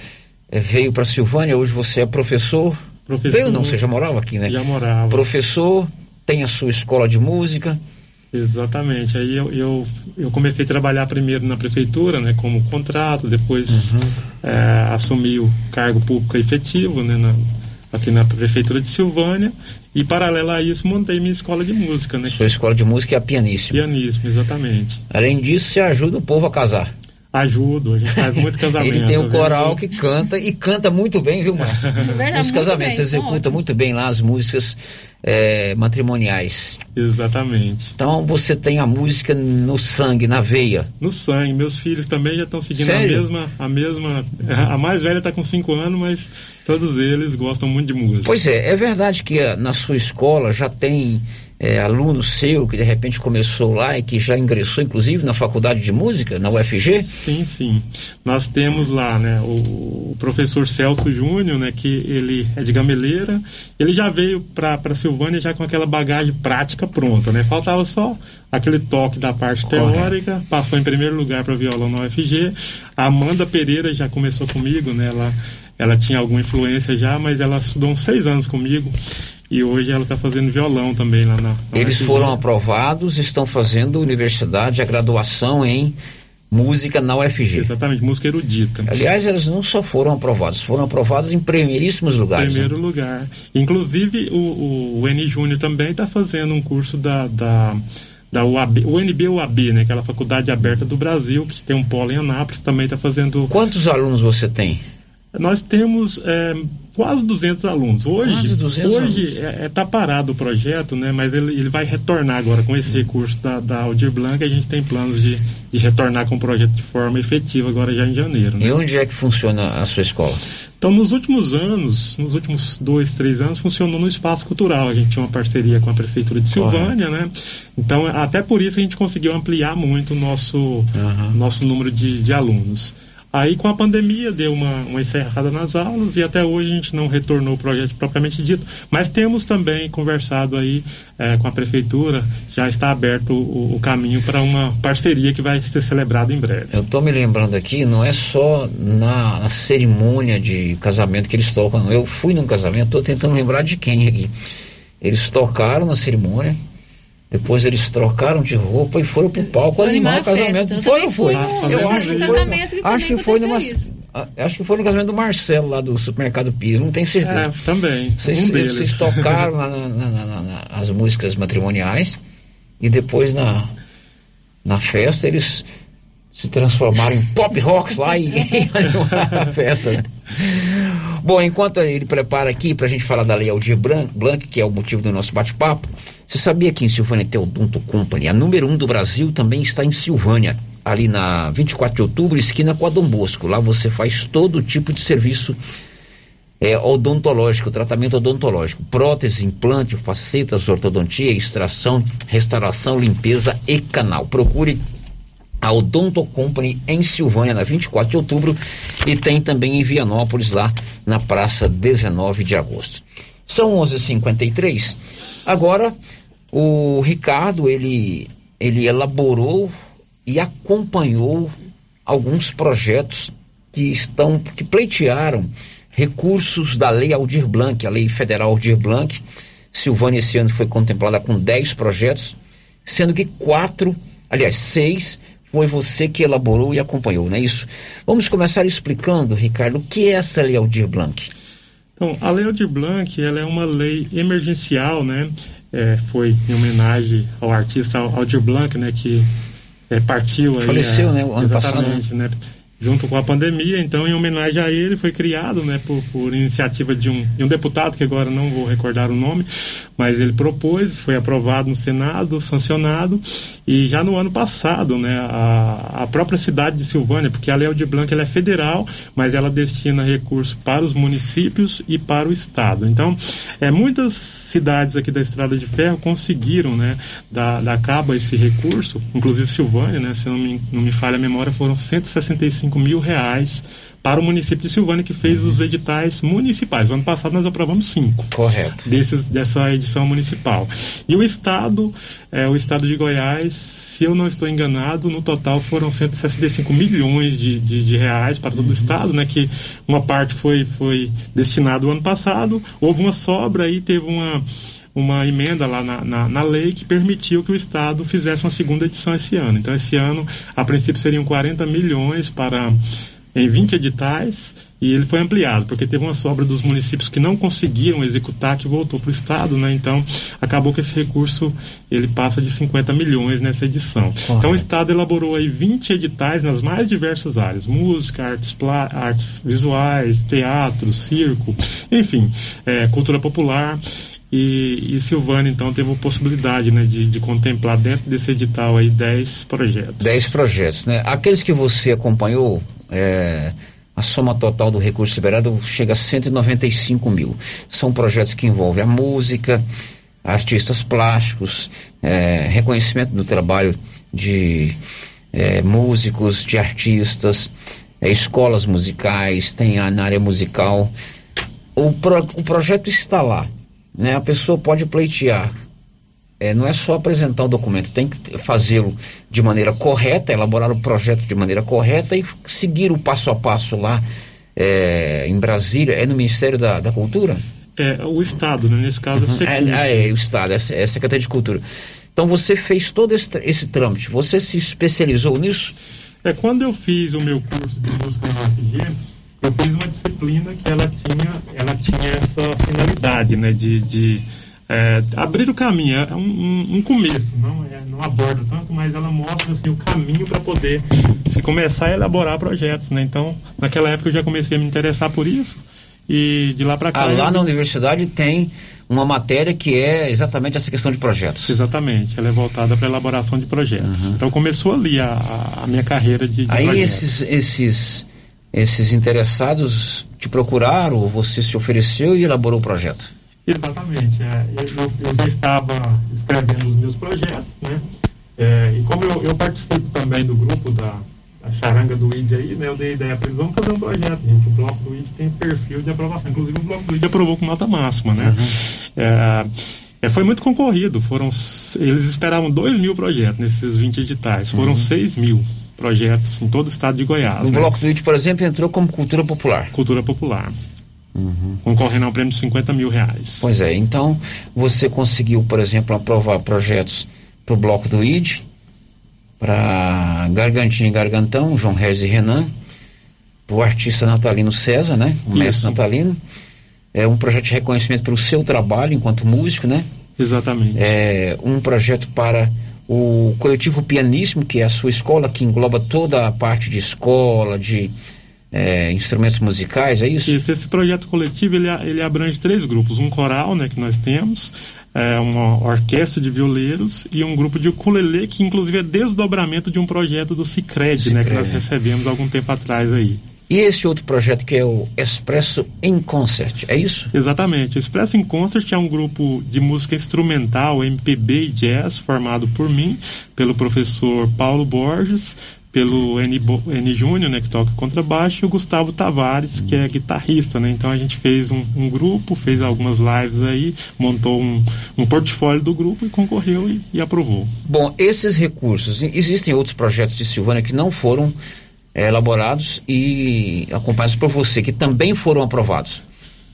eh, veio para Silvânia, hoje você é professor. Professor. Veio não, você já morava aqui, né? Já morava. Professor, tem a sua escola de música. Exatamente. Aí eu, eu, eu comecei a trabalhar primeiro na prefeitura, né, como contrato, depois Uhum. eh, assumi o cargo público efetivo, né, na- aqui na prefeitura de Silvânia e paralelo a isso montei minha escola de música, né? Sua escola de música é a pianíssima. Pianismo, exatamente. Além disso, você ajuda o povo a casar. Ajudo, a gente faz muito casamento. (laughs) Ele tem um né? coral que canta e canta muito bem, viu, Márcio? verdade, Nos muito casamentos, bem, você executa muito bem lá as músicas eh, matrimoniais. Exatamente. Então você tem a música no sangue, na veia. No sangue, meus filhos também já estão seguindo a Sério? mesma, a mesma. (laughs) A mais velha está com 5 anos, mas todos eles gostam muito de música. Pois é, é verdade que ah, na sua escola já tem eh, aluno seu que de repente começou lá e que já ingressou inclusive na faculdade de música, na UFG? Sim, sim. Nós temos lá, né, o, o professor Celso Júnior, né, que ele é de Gameleira. Ele já veio para Silvânia já com aquela bagagem prática pronta, né? Faltava só aquele toque da parte Correto. teórica. Passou em primeiro lugar para violão na UFG. A Amanda Pereira já começou comigo, né? Ela, ela tinha alguma influência já, mas ela estudou uns seis anos comigo. E hoje ela está fazendo violão também lá na, na Eles foram aprovados, estão fazendo universidade, a graduação em música na UFG. Exatamente, música erudita. Aliás, eles não só foram aprovados, foram aprovados em primeiríssimos lugares. né? Primeiro lugar. Inclusive, o, o, o N Júnior também está fazendo um curso da, da, da UAB, UNB UAB, né? Aquela faculdade aberta do Brasil, que tem um polo em Anápolis, também está fazendo. Quantos alunos você tem? Nós temos é, quase 200 alunos. Hoje, Quase 200 hoje alunos. é, é, tá parado o projeto, né? Mas ele, ele vai retornar agora com esse recurso da, da Aldir Blanc. A gente tem planos de, de retornar com o projeto de forma efetiva agora já em janeiro. Né? E onde é que funciona a sua escola? Então, nos últimos anos, nos últimos dois, três anos, funcionou no espaço cultural. A gente tinha uma parceria com a prefeitura de Silvânia, né? Então, até por isso a gente conseguiu ampliar muito o nosso, nosso número de, de alunos. Aí, com a pandemia, deu uma, uma encerrada nas aulas e até hoje a gente não retornou o projeto propriamente dito. Mas temos também conversado aí eh, com a prefeitura, já está aberto o, o caminho para uma parceria que vai ser celebrada em breve. Eu estou me lembrando aqui, não é só na, na cerimônia de casamento que eles tocam. Eu fui num casamento, estou tentando lembrar de quem aqui. Eles tocaram na cerimônia, depois eles trocaram de roupa e foram pro palco animar o Animar casamento. Eu Foi ou foi? fui Eu acho que foi. casamento que Acho que foi numa. Acho que foi no casamento do Marcelo lá do supermercado Pires, não tenho certeza. É, também. Vocês, tocaram lá na- na- na- na- na- as músicas matrimoniais e depois na, na festa eles se transformaram em pop rocks lá e, (laughs) e animaram a festa. né? Bom, enquanto ele prepara aqui para a gente falar da Lei Aldir Blanc, Blanc, que é o motivo do nosso bate-papo, você sabia que em Silvânia tem o Odonto Company, a número um do Brasil, também está em Silvânia, ali na 24 de outubro, esquina com a Dom Bosco. Lá você faz todo tipo de serviço é, odontológico, tratamento odontológico, prótese, implante, facetas, ortodontia, extração, restauração, limpeza e canal. Procure a Odonto Company em Silvânia, na 24 de outubro, e tem também em Vianópolis, lá na praça 19 de agosto. São 11h53. Agora, o Ricardo, ele, ele elaborou e acompanhou alguns projetos que estão, que pleitearam recursos da Lei Aldir Blanc, a Lei Federal Aldir Blanc. Silvânia esse ano foi contemplada com 10 projetos, sendo que quatro, aliás, seis, foi você que elaborou e acompanhou, não é isso? Vamos começar explicando, Ricardo, o que é essa Lei Aldir Blanc? Então, a Lei Aldir Blanc, ela é uma lei emergencial, né? É, foi em homenagem ao artista Aldir Blanc, né? Que é, partiu aí... Faleceu, né, o ano passado, Exatamente, né? Junto com a pandemia, então em homenagem a ele foi criado, né, por, por iniciativa de um, de um deputado que agora não vou recordar o nome, mas ele propôs, foi aprovado no Senado, sancionado e já no ano passado, né, a, a própria cidade de Silvânia, porque a Lei de Blanc ela é federal, mas ela destina recursos para os municípios e para o estado. Então, é muitas cidades aqui da Estrada de Ferro conseguiram, né, dar, dar cabo a esse recurso, inclusive Silvânia, né, se não me, não me falha a memória, foram 165 mil reais para o município de Silvânia que fez os editais municipais. O ano passado nós aprovamos cinco. Correto. Desses, dessa edição municipal. E o estado, é, o estado de Goiás, se eu não estou enganado, no total foram 165 milhões de, de, de reais para todo o estado, né? Que uma parte foi, foi destinada o ano passado, houve uma sobra e teve uma uma emenda lá na, na, na, lei que permitiu que o Estado fizesse uma segunda edição esse ano. Então, esse ano, a princípio, seriam 40 milhões para em 20 editais e ele foi ampliado, porque teve uma sobra dos municípios que não conseguiram executar, que voltou para o Estado, né? Então, acabou que esse recurso, ele passa de 50 milhões nessa edição. Então, o Estado elaborou aí 20 editais nas mais diversas áreas, música, artes, artes visuais, teatro, circo, enfim, é, cultura popular, e, e Silvânia, então, teve a possibilidade né, de, de, contemplar dentro desse edital aí 10 projetos. 10 projetos, né? Aqueles que você acompanhou, é, a soma total do recurso liberado chega a 195 mil. São projetos que envolvem a música, artistas plásticos, é, reconhecimento do trabalho de é, músicos, de artistas, é, escolas musicais, tem a, na área musical. O, pro, o projeto está lá né, a pessoa pode pleitear. É, não é só apresentar o documento, tem que fazê-lo de maneira correta, elaborar o projeto de maneira correta e seguir o passo a passo lá é, em Brasília. É no Ministério da, da Cultura? É, o Estado, né? nesse caso uhum. é, é, é, o Estado, é, é a Secretaria de Cultura. Então você fez todo esse, esse trâmite, você se especializou nisso? É, quando eu fiz o meu curso de música no UFG, eu fiz disciplina que ela tinha, ela tinha essa finalidade, né, de, de é, abrir o caminho, é um, um, um começo, não, é, não aborda tanto, mas ela mostra assim, o caminho para poder se começar a elaborar projetos, né? Então, naquela época eu já comecei a me interessar por isso e de lá para cá. Ah, lá eu... na universidade tem uma matéria que é exatamente essa questão de projetos. Exatamente, ela é voltada para elaboração de projetos. Uhum. Então começou ali a, a minha carreira de, de Aí projetos. esses esses esses interessados te procuraram, ou você se ofereceu e elaborou o projeto? Exatamente. É, eu, eu, já estava escrevendo os meus projetos, né? É, e como eu, eu, participo também do grupo da, da charanga do ID aí, né? Eu dei ideia para eles, vamos fazer um projeto, gente. O bloco do ID tem perfil de aprovação. Inclusive o bloco do ID aprovou com nota máxima, né? Uhum. É, é, foi muito concorrido. Foram, eles esperavam 2 mil projetos nesses 20 editais. Foram uhum. 6 mil projetos em todo o estado de Goiás. O né? Bloco do Ite, por exemplo, entrou como cultura popular. Cultura popular. Uhum. Concorrendo um prêmio de 50 mil reais. Pois é, então você conseguiu, por exemplo, aprovar projetos para o Bloco do ID, para Gargantinho e Gargantão, João Reis e Renan, para o artista Natalino César, né? O Isso. mestre Natalino. É um projeto de reconhecimento pelo seu trabalho enquanto músico, né? Exatamente. É um projeto para o coletivo Pianíssimo, que é a sua escola, que engloba toda a parte de escola, de é, instrumentos musicais, é isso? Isso, esse projeto coletivo ele, ele abrange três grupos, um coral, né, que nós temos, é, uma orquestra de violeiros e um grupo de ukulele, que inclusive é desdobramento de um projeto do Cicred, né, que nós recebemos algum tempo atrás aí. E esse outro projeto que é o Expresso em Concert, é isso? Exatamente. O Expresso em Concert é um grupo de música instrumental, MPB e jazz, formado por mim, pelo professor Paulo Borges, pelo N, N Júnior, né, que toca contrabaixo, e o Gustavo Tavares, que é guitarrista, né? Então a gente fez um, um grupo, fez algumas lives aí, montou um, um portfólio do grupo e concorreu e, e aprovou. Bom, esses recursos, existem outros projetos de Silvânia que não foram é, elaborados e acompanhados por você, que também foram aprovados,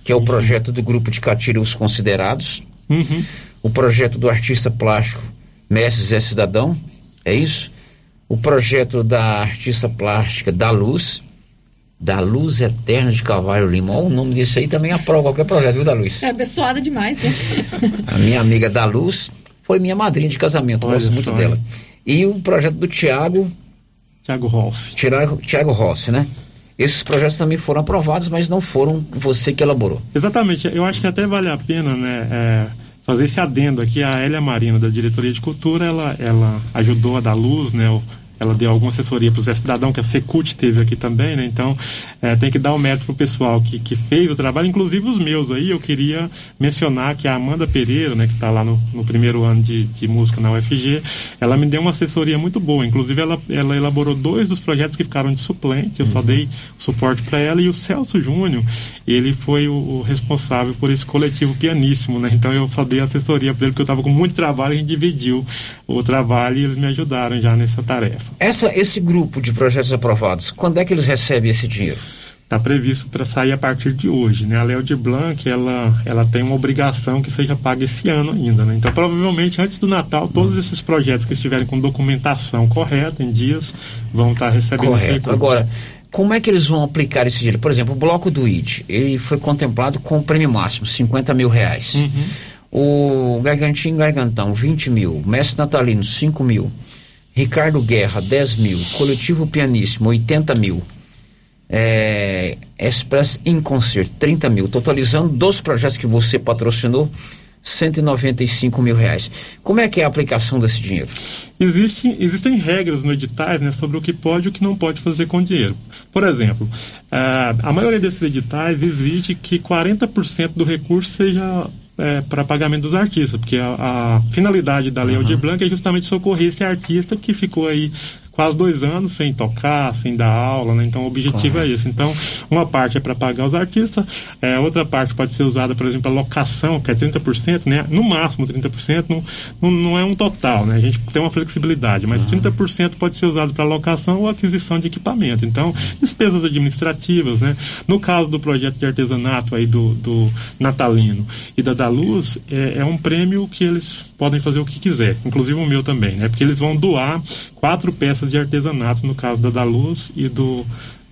que é o projeto do grupo de Catiros Considerados, uhum. o projeto do artista plástico Mestres é Cidadão, é isso? O projeto da artista plástica da Luz, da Luz Eterna de Cavalho Limão, o nome disso aí também aprova qualquer projeto, viu, da Luz? É abençoada demais, né? (laughs) A minha amiga da Luz foi minha madrinha de casamento, Olha gosto muito dela. E o projeto do Tiago Tiago Rossi. Tiago, Tiago Rossi, né? Esses projetos também foram aprovados, mas não foram você que elaborou. Exatamente. Eu acho que até vale a pena, né? É, fazer esse adendo aqui. A Elia Marino, da Diretoria de Cultura, ela, ela ajudou a dar luz, né? O, ela deu alguma assessoria para o Zé Cidadão, que a Secult teve aqui também, né? Então, é, tem que dar o mérito pro pessoal que, que fez o trabalho, inclusive os meus aí. Eu queria mencionar que a Amanda Pereira, né, que está lá no, no, primeiro ano de, de, música na UFG, ela me deu uma assessoria muito boa. Inclusive, ela, ela elaborou dois dos projetos que ficaram de suplente, eu uhum. só dei suporte para ela. E o Celso Júnior, ele foi o, o, responsável por esse coletivo pianíssimo, né? Então, eu só dei assessoria para ele, porque eu estava com muito trabalho, a gente dividiu o trabalho e eles me ajudaram já nessa tarefa. Essa, esse grupo de projetos aprovados, quando é que eles recebem esse dinheiro? Está previsto para sair a partir de hoje, né? A Léo de Blanc, ela, ela tem uma obrigação que seja paga esse ano ainda, né? Então, provavelmente, antes do Natal, todos esses projetos que estiverem com documentação correta, em dias, vão estar tá recebendo Correto. esse Agora, como é que eles vão aplicar esse dinheiro? Por exemplo, o bloco do ID, ele foi contemplado com o prêmio máximo, 50 mil reais. Uhum. O Gargantinho Gargantão, 20 mil. Mestre Natalino, 5 mil. Ricardo Guerra, 10 mil. Coletivo Pianíssimo, 80 mil. É, Express in Concert, 30 mil. Totalizando dos projetos que você patrocinou, 195 mil reais. Como é que é a aplicação desse dinheiro? Existe, existem regras no editais né, sobre o que pode e o que não pode fazer com o dinheiro. Por exemplo, a maioria desses editais exige que 40% do recurso seja é, para pagamento dos artistas, porque a, a finalidade da Lei uhum. Aldir Blanc é justamente socorrer esse artista que ficou aí quase dois anos sem tocar, sem dar aula, né? Então o objetivo é esse. Então, uma parte é para pagar os artistas, é, outra parte pode ser usada, por exemplo, a locação, que é 30%, né? No máximo 30%, não, não, não é um total, né? A gente tem uma flexibilidade, mas uhum. 30% pode ser usado para locação ou aquisição de equipamento. Então, despesas administrativas, né? No caso do projeto de artesanato aí do, do Natalino e da da Luz, é, é um prêmio que eles podem fazer o que quiser, inclusive o meu também, né? Porque eles vão doar quatro peças de artesanato, no caso da da Luz e do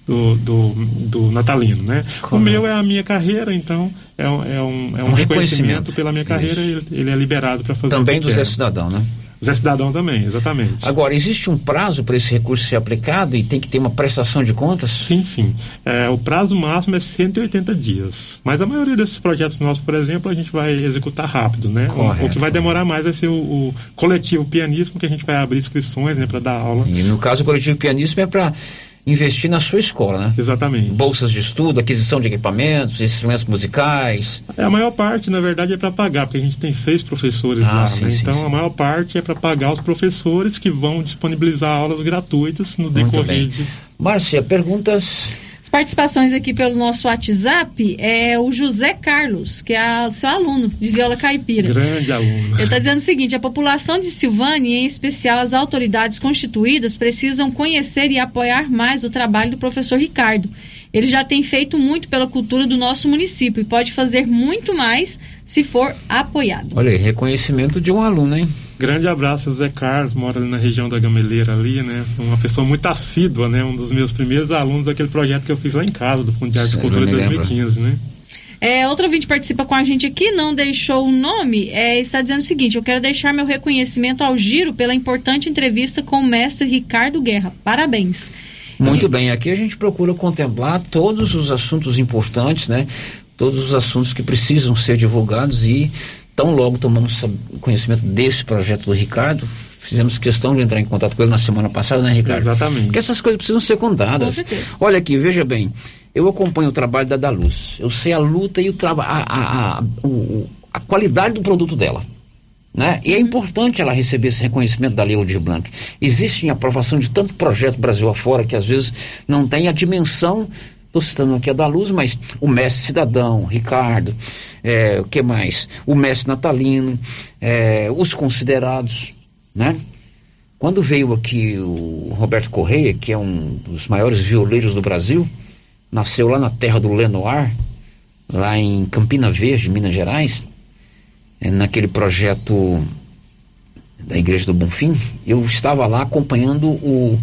do, do, do, natalino, né? O meu é a minha carreira, então é, é um, é um, um reconhecimento, reconhecimento, pela minha carreira e ele, ele, é liberado para fazer Também do Zé Cidadão, né? Zé Cidadão também, exatamente. Agora, existe um prazo para esse recurso ser aplicado e tem que ter uma prestação de contas? Sim, sim. É, o prazo máximo é 180 dias. Mas a maioria desses projetos nossos, por exemplo, a gente vai executar rápido, né? Correto, o, que vai demorar mais vai ser o, o, coletivo pianismo, que a gente vai abrir inscrições né, para dar aula. E no caso, o coletivo pianismo é para investir na sua escola, né? Exatamente. Bolsas de estudo, aquisição de equipamentos, instrumentos musicais. É, a maior parte, na verdade, é para pagar, porque a gente tem seis professores ah, lá, sim, né? sim, então sim. a maior parte é para pagar os professores que vão disponibilizar aulas gratuitas no decorrer de. Márcia, perguntas participações aqui pelo nosso WhatsApp é o José Carlos, que é seu aluno de viola caipira. Grande aluno. Ele está dizendo o seguinte: a população de Silvânia, em especial as autoridades constituídas, precisam conhecer e apoiar mais o trabalho do professor Ricardo. Ele já tem feito muito pela cultura do nosso município e pode fazer muito mais se for apoiado. Olha aí, reconhecimento de um aluno, hein? Grande abraço, Zé Carlos, mora ali na região da Gameleira ali, né? Uma pessoa muito assídua, né? Um dos meus primeiros alunos daquele projeto que eu fiz lá em casa, do Fundo de Arte e Cultura de 2015, lembro. né? É, outro ouvinte participa com a gente aqui, não deixou o nome, é, está dizendo o seguinte: eu quero deixar meu reconhecimento ao Giro pela importante entrevista com o mestre Ricardo Guerra. Parabéns. Muito bem, aqui a gente procura contemplar todos os assuntos importantes, né? Todos os assuntos que precisam ser divulgados e tão logo tomamos conhecimento desse projeto do Ricardo, fizemos questão de entrar em contato com ele na semana passada, né, Ricardo? Exatamente. Porque essas coisas precisam ser contadas. Olha aqui, veja bem, eu acompanho o trabalho da Daluz, eu sei a luta e o trabalho, a, a, a, a qualidade do produto dela. Né? E é importante ela receber esse reconhecimento da Lei Aldir Blanc. Existe aprovação de tanto projeto Brasil afora que às vezes não tem a dimensão, estou citando aqui a da luz, mas o mestre cidadão, Ricardo, é, o que mais? O mestre natalino, é, os considerados, né? Quando veio aqui o Roberto Correia, que é um dos maiores violeiros do Brasil, nasceu lá na terra do Lenoir, lá em Campina Verde, Minas Gerais, naquele projeto da Igreja do Bonfim, eu estava lá acompanhando o,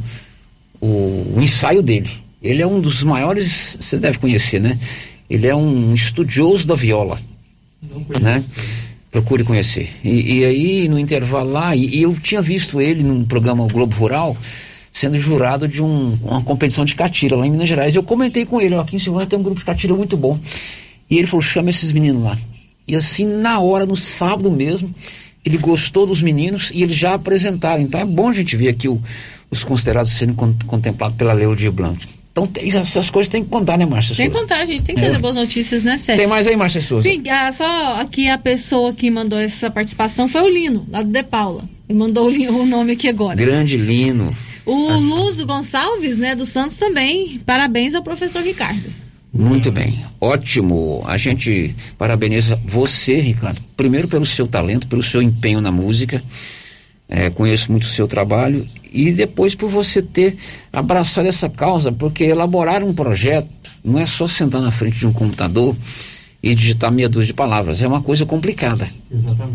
o, o, ensaio dele. Ele é um dos maiores, você deve conhecer, né? Ele é um estudioso da viola, né? Procure conhecer. E, e, aí, no intervalo lá, e, e, eu tinha visto ele num programa Globo Rural, sendo jurado de um, uma competição de catira lá em Minas Gerais. Eu comentei com ele, ó, aqui em Silvânia tem um grupo de catira muito bom. E ele falou, chama esses meninos lá. E assim, na hora, no sábado mesmo, ele gostou dos meninos e eles já apresentaram. Então é bom a gente ver aqui o, os considerados sendo con- contemplados pela Lei Aldir Blanc. Então tem, essas coisas tem que contar, né, Márcia Tem que contar, gente. Tem que trazer É. boas notícias, né, Sérgio? Tem mais aí, Márcia Souza? Sim, ah, só aqui a pessoa que mandou essa participação foi o Lino, lá do De Paula. Ele mandou o, li- o nome aqui agora. Grande Lino. O Luzo Gonçalves, né, do Santos também. Parabéns ao professor Ricardo. Muito bem, ótimo. A gente parabeniza você, Ricardo, primeiro pelo seu talento, pelo seu empenho na música. É, conheço muito o seu trabalho e depois por você ter abraçado essa causa, porque elaborar um projeto não é só sentar na frente de um computador e digitar meia dúzia de palavras, é uma coisa complicada.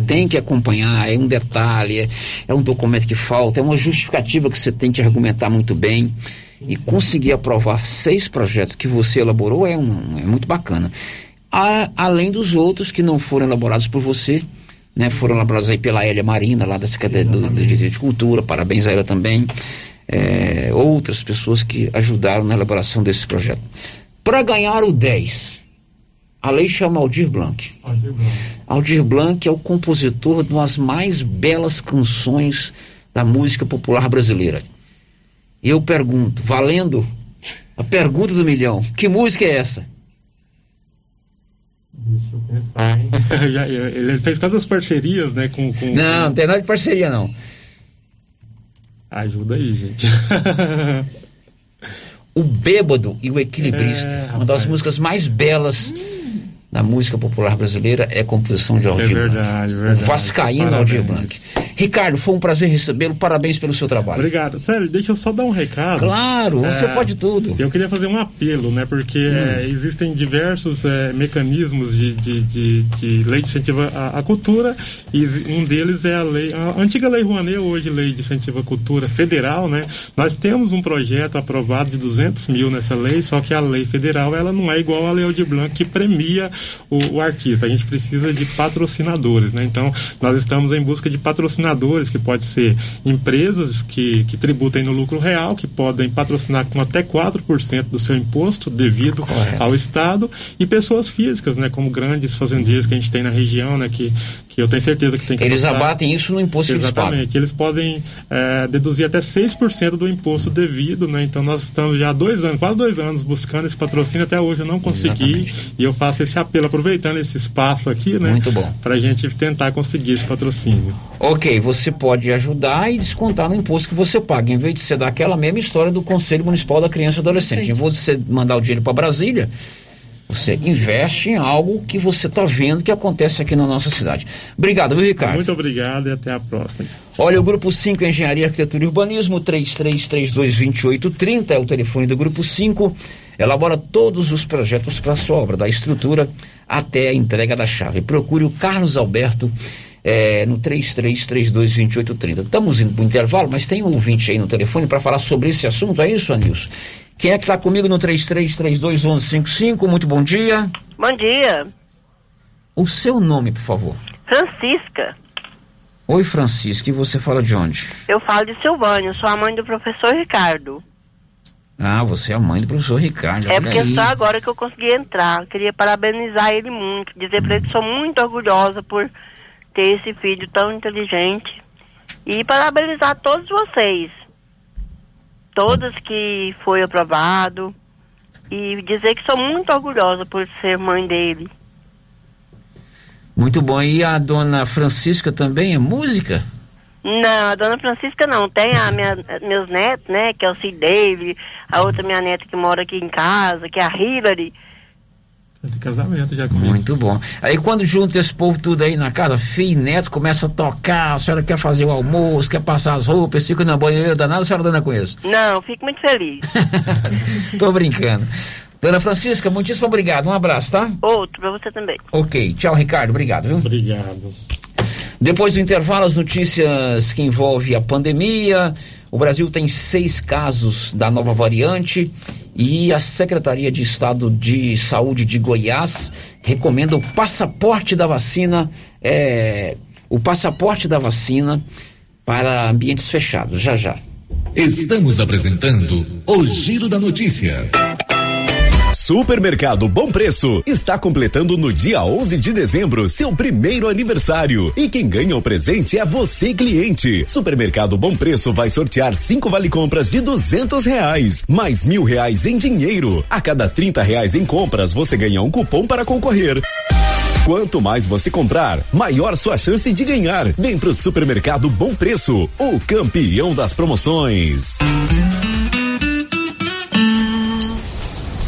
Tem que acompanhar, é um detalhe, é, é um documento que falta, é uma justificativa que você tem que argumentar muito bem. E conseguir aprovar seis projetos que você elaborou é, um, é muito bacana. A- além dos outros que não foram elaborados por você, né, foram elaborados aí pela Hélia Marina, lá da Secretaria do, do Distrito de Cultura, parabéns a ela também. É, outras pessoas que ajudaram na elaboração desse projeto. Para ganhar o 10, a lei chama Aldir Blanc. Aldir Blanc é o compositor de umas mais belas canções da música popular brasileira. E eu pergunto, valendo a pergunta do milhão, que música é essa? (laughs) Já- ele fez tantas parcerias, né, com... com Não, não tem nada de parceria não. Ajuda aí, gente. (laughs) O Bêbado e o Equilibrista, É, uma das músicas mais belas da música popular brasileira é composição de Aldir É verdade, Blanc. verdade. O Vascaíno. Aldir Blanc. Ricardo, foi um prazer recebê-lo, parabéns pelo seu trabalho. Obrigado. Sério, deixa eu só dar um recado. Claro, você pode tudo. Eu queria fazer um apelo, né? Porque é, existem diversos é, mecanismos de, de, de, de lei de incentivo à, à cultura e um deles é a lei, a antiga lei Rouanet, hoje lei de incentivo à cultura federal, né? Nós temos um projeto aprovado de 200 mil nessa lei, só que a lei federal ela não é igual à lei Aldir Blanc que premia o, o artista. A gente precisa de patrocinadores, né? Então nós estamos em busca de patrocinadores que pode ser empresas que, que tributem no lucro real, que podem patrocinar com até 4% do seu imposto devido ao Estado, e pessoas físicas, né? Como grandes fazendeiros que a gente tem na região, né? Que, que eu tenho certeza que tem que Eles abatem isso no imposto que eles pagam. Exatamente. Eles podem eh, deduzir até 6% do imposto devido, né? Então nós estamos já há dois anos, quase dois anos, buscando esse patrocínio. Até hoje eu não consegui. E eu faço esse apelo, aproveitando esse espaço aqui, né? Muito bom. Pra gente tentar conseguir esse patrocínio. Ok, você pode ajudar e descontar no imposto que você paga, em vez de você dar aquela mesma história do Conselho Municipal da Criança e Adolescente. Em vez de você mandar o dinheiro para Brasília, você investe em algo que você está vendo que acontece aqui na nossa cidade. Obrigado, viu, Ricardo? Muito obrigado e até a próxima. Olha, o Grupo 5 Engenharia, Arquitetura e Urbanismo, 33322830 é o telefone do Grupo 5. Elabora todos os projetos para sua obra, da estrutura até a entrega da chave. Procure o Carlos Alberto eh, no 33322830. Estamos indo para o intervalo, mas tem um ouvinte aí no telefone para falar sobre esse assunto, é isso, Anilson? Quem é que está comigo no 33321155? Muito bom dia. Bom dia, O seu nome, por favor. Francisca. Oi, Francisco, e você fala de onde? Eu falo de Silvânia, sou a mãe do professor Ricardo. Ah, você é a mãe do professor Ricardo. é porque aí. só agora que eu consegui entrar. Queria parabenizar ele muito, dizer pra ele que sou muito orgulhosa por ter esse filho tão inteligente. E parabenizar todos vocês. Todas que foi aprovado. E dizer que sou muito orgulhosa por ser mãe dele. Muito bom. E a dona Francisca também é música? Não, a dona Francisca não. Tem a minha, meus netos, né? Que é o Cid David, a outra minha neta que mora aqui em casa, que é a Hillary. De casamento já comigo. Muito bom. Aí quando junta esse povo tudo aí na casa, filho e neto começa a tocar, a senhora quer fazer o almoço, quer passar as roupas, fica na banheira danada, a senhora dona com isso. Não, fico muito feliz. (laughs) Tô brincando. Dona Francisca, muitíssimo obrigado. Um abraço, tá? Outro pra você também. Ok. Tchau, Ricardo. Obrigado, viu? Obrigado. Depois do intervalo, as notícias que envolvem a pandemia. O Brasil tem seis casos da nova variante e a Secretaria de Estado de Saúde de Goiás recomenda o passaporte da vacina, é, o passaporte da vacina para ambientes fechados. Já já. Estamos apresentando o Giro da Notícia. Supermercado Bom Preço está completando no dia 11 de dezembro seu primeiro aniversário. E quem ganha o presente é você, cliente. Supermercado Bom Preço vai sortear cinco vale compras de duzentos reais, mais mil reais em dinheiro. A cada trinta reais em compras, você ganha um cupom para concorrer. Quanto mais você comprar, maior sua chance de ganhar. Vem pro Supermercado Bom Preço, o campeão das promoções.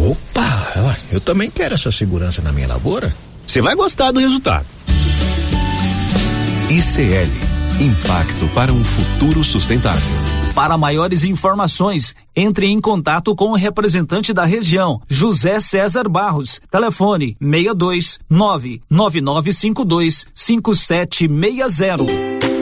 Opa, eu também quero essa segurança na minha lavoura. Você vai gostar do resultado. ICL Impacto para um futuro sustentável. Para maiores informações, entre em contato com o representante da região, José César Barros. Telefone 62 99952 5760.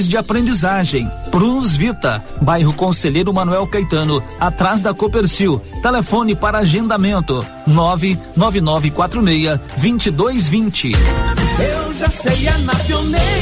de aprendizagem. Prunus Vita, bairro Conselheiro Manuel Caetano, atrás da Copercil. Telefone para agendamento: 99946 2220. Eu já sei, é na pioneira.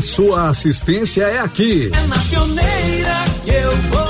sua assistência é aqui. É na pioneira que eu vou.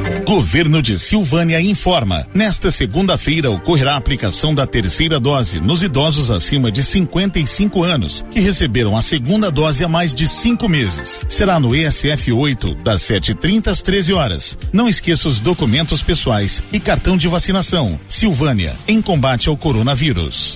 Governo de Silvânia informa. Nesta segunda-feira ocorrerá a aplicação da terceira dose nos idosos acima de 55 anos que receberam a segunda dose há mais de cinco meses. Será no ESF 8 das 7:30 às 13 horas. Não esqueça os documentos pessoais e cartão de vacinação. Silvânia em combate ao coronavírus.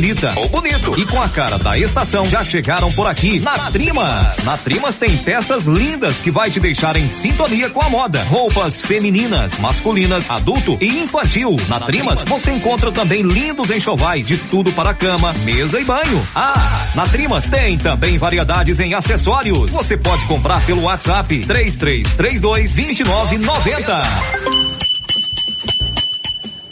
bonita ou bonito. E com a cara da estação já chegaram por aqui na Trimas. Na Trimas tem peças lindas que vai te deixar em sintonia com a moda. Roupas femininas, masculinas, adulto e infantil. Na Trimas você encontra também lindos enxovais de tudo para cama, mesa e banho. Ah, na Trimas tem também variedades em acessórios. Você pode comprar pelo WhatsApp 3332 2990.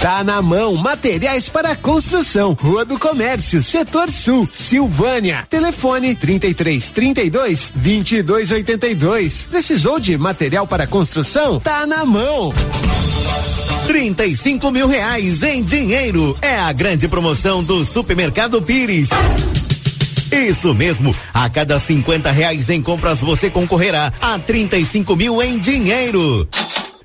Tá na mão, materiais para construção, Rua do Comércio, Setor Sul, Silvânia. Telefone 33 32 22 82. Precisou de material para construção? Tá na mão. 35 mil reais em dinheiro. É a grande promoção do Supermercado Pires. Isso mesmo, a cada 50 reais em compras você concorrerá a 35 mil em dinheiro.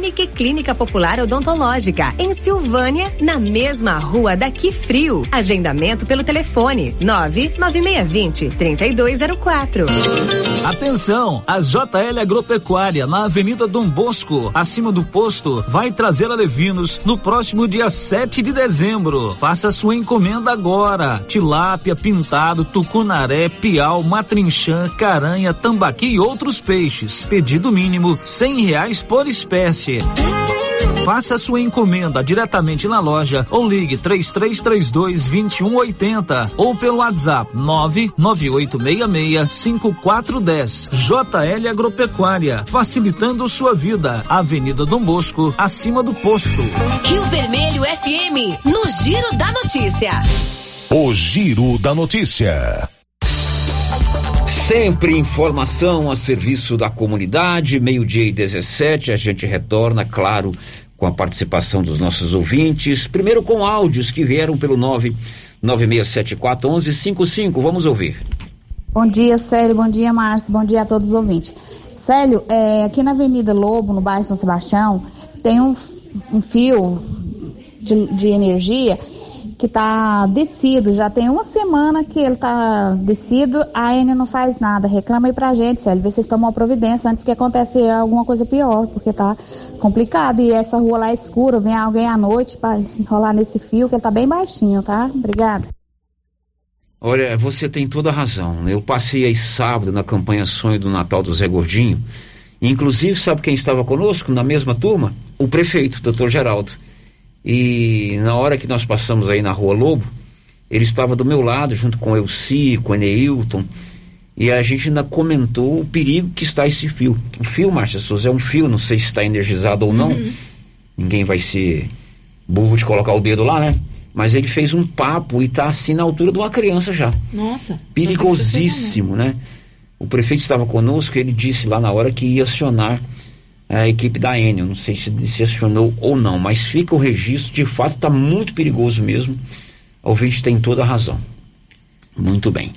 Unique Clínica Popular Odontológica, em Silvânia, na mesma rua daqui frio. Agendamento pelo telefone 99620 3204. Atenção, a JL Agropecuária na Avenida Dom Bosco, acima do posto, vai trazer a Levinos no próximo dia 7 de dezembro. Faça sua encomenda agora. Tilápia, pintado, tucunaré, piau, matrinchã, caranha, tambaqui e outros peixes. Pedido mínimo cem reais por espécie. Faça sua encomenda diretamente na loja ou ligue 3332 2180 ou pelo WhatsApp 99866 5410. JL Agropecuária, facilitando sua vida. Avenida Dom Bosco, acima do posto. Rio Vermelho FM, no Giro da Notícia. O Giro da Notícia. Sempre informação a serviço da comunidade, meio-dia e 17, a gente retorna, claro, com a participação dos nossos ouvintes. Primeiro com áudios que vieram pelo 99674 1155. Vamos ouvir. Bom dia, Célio. Bom dia, Márcio. Bom dia a todos os ouvintes. Célio, é, aqui na Avenida Lobo, no bairro São Sebastião, tem um, um fio de, de energia que tá descido, já tem uma semana que ele tá descido, a N não faz nada. Reclama aí pra gente, Célio, vê se vocês tomam providência antes que aconteça alguma coisa pior, porque tá complicado. E essa rua lá é escura, vem alguém à noite para enrolar nesse fio, que ele tá bem baixinho, tá? Obrigado. Olha, você tem toda a razão. Eu passei aí sábado na campanha Sonho do Natal do Zé Gordinho. Inclusive, sabe quem estava conosco na mesma turma? O prefeito, doutor Geraldo. E na hora que nós passamos aí na Rua Lobo, ele estava do meu lado, junto com o Elci, com o Neilton, e a gente ainda comentou o perigo que está esse fio. O fio, Márcia Souza, é um fio, não sei se está energizado ou não. Uhum. Ninguém vai ser burro de colocar o dedo lá, né? Mas ele fez um papo e está assim na altura de uma criança já. Nossa. Perigosíssimo, né? O prefeito estava conosco, ele disse lá na hora que ia acionar a equipe da Enel. Não sei se, acionou ou não, mas fica o registro, de fato está muito perigoso mesmo. O ouvinte tem toda a razão. Muito bem.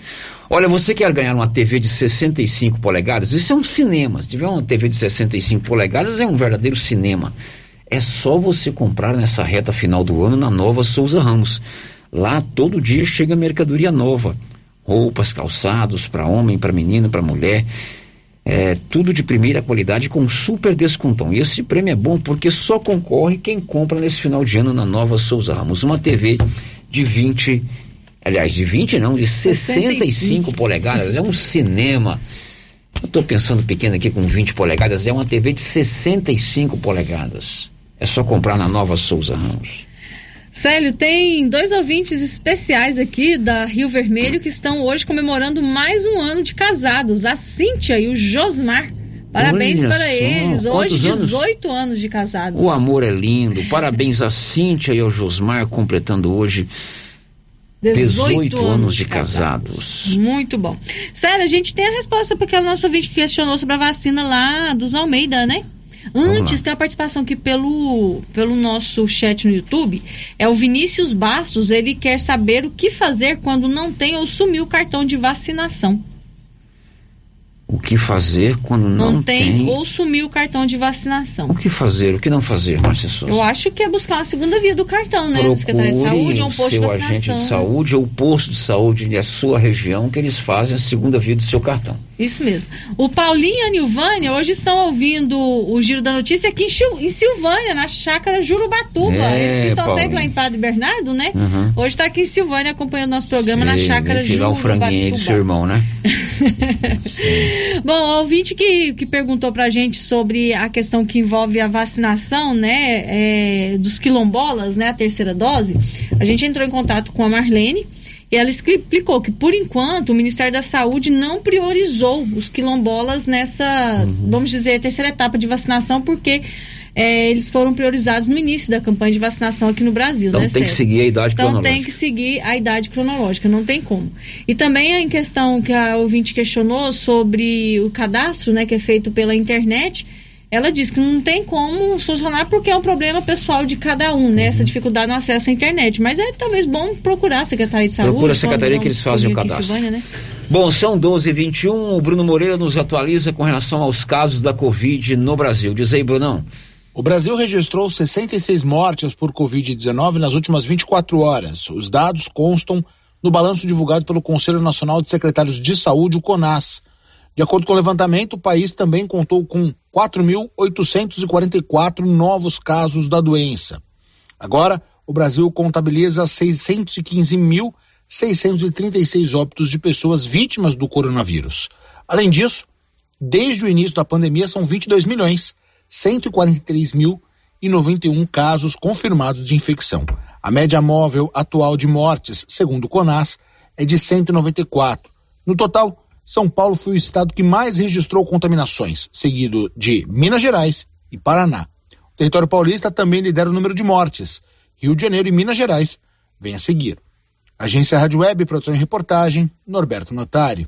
Olha, você quer ganhar uma TV de 65 polegadas? Isso é um cinema. Se tiver uma TV de 65 polegadas, é um verdadeiro cinema. É só você comprar nessa reta final do ano na nova Souza Ramos. Lá todo dia chega mercadoria nova. Roupas, calçados para homem, para menino, para mulher. É, tudo de primeira qualidade com super descontão. E esse prêmio é bom porque só concorre quem compra nesse final de ano na nova Souza Ramos. Uma TV de 20 aliás, de 20 não, de 65, 65 polegadas, é um cinema. Eu estou pensando pequeno aqui com 20 polegadas, é uma TV de 65 polegadas. É só comprar na nova Souza Ramos. Célio, tem dois ouvintes especiais aqui da Rio Vermelho que estão hoje comemorando mais um ano de casados, a Cíntia e o Josmar. Parabéns Olha para só. eles. Hoje, 18 anos? anos de casados. O amor é lindo. Parabéns a Cíntia e ao Josmar, completando hoje 18, 18 anos, anos de casados. casados. Muito bom. Sério, a gente tem a resposta para aquela nossa ouvinte que questionou sobre a vacina lá dos Almeida, né? Antes, tem a participação aqui pelo, pelo nosso chat no YouTube. É o Vinícius Bastos. Ele quer saber o que fazer quando não tem ou sumiu o cartão de vacinação o que fazer quando não, não tem, tem, ou sumiu o cartão de vacinação. O que fazer, o que não fazer, Márcia Souza? Eu acho que é buscar uma segunda via do cartão, né? Procure Secretaria de Saúde ou um posto seu de vacinação. agente de saúde ou posto de saúde da sua região que eles fazem a segunda via do seu cartão. Isso mesmo. O Paulinho e a Nilvânia hoje estão ouvindo o Giro da Notícia aqui em, Silvânia, na chácara Jurubatuba. É, eles que estão Paulinho. sempre lá em Padre Bernardo, né? Uhum. Hoje está aqui em Silvânia acompanhando nosso programa Sei, na chácara Jurubatuba. o franguinho aí do seu irmão, né? (laughs) Bom, o ouvinte que, que perguntou pra gente sobre a questão que envolve a vacinação, né, é, dos quilombolas, né, a terceira dose, a gente entrou em contato com a Marlene e ela explicou que, por enquanto, o Ministério da Saúde não priorizou os quilombolas nessa, uhum. vamos dizer, terceira etapa de vacinação, porque é, eles foram priorizados no início da campanha de vacinação aqui no Brasil. Então né, tem que seguir a idade então, cronológica. Então tem que seguir a idade cronológica, não tem como. E também em questão que a ouvinte questionou sobre o cadastro, né, que é feito pela internet, ela diz que não tem como solucionar porque é um problema pessoal de cada um, né? Essa uhum. dificuldade no acesso à internet. Mas é talvez bom procurar a Secretaria de Saúde. Procura a Secretaria que eles fazem o cadastro. Silvânia, né? Bom, são 12 e 21 O Bruno Moreira nos atualiza com relação aos casos da Covid no Brasil. Diz aí, Brunão. O Brasil registrou 66 mortes por Covid-19 nas últimas 24 horas. Os dados constam no balanço divulgado pelo Conselho Nacional de Secretários de Saúde, o CONAS. De acordo com o levantamento, o país também contou com 4.844 novos casos da doença. Agora, o Brasil contabiliza 615.636 óbitos de pessoas vítimas do coronavírus. Além disso, desde o início da pandemia são 22 milhões 143.091 casos confirmados de infecção. A média móvel atual de mortes, segundo o CONAS, é de 194. No total, São Paulo foi o estado que mais registrou contaminações, seguido de Minas Gerais e Paraná. O território paulista também lidera o número de mortes. Rio de Janeiro e Minas Gerais vêm a seguir. Agência Rádio Web, produção e reportagem, Norberto Notari.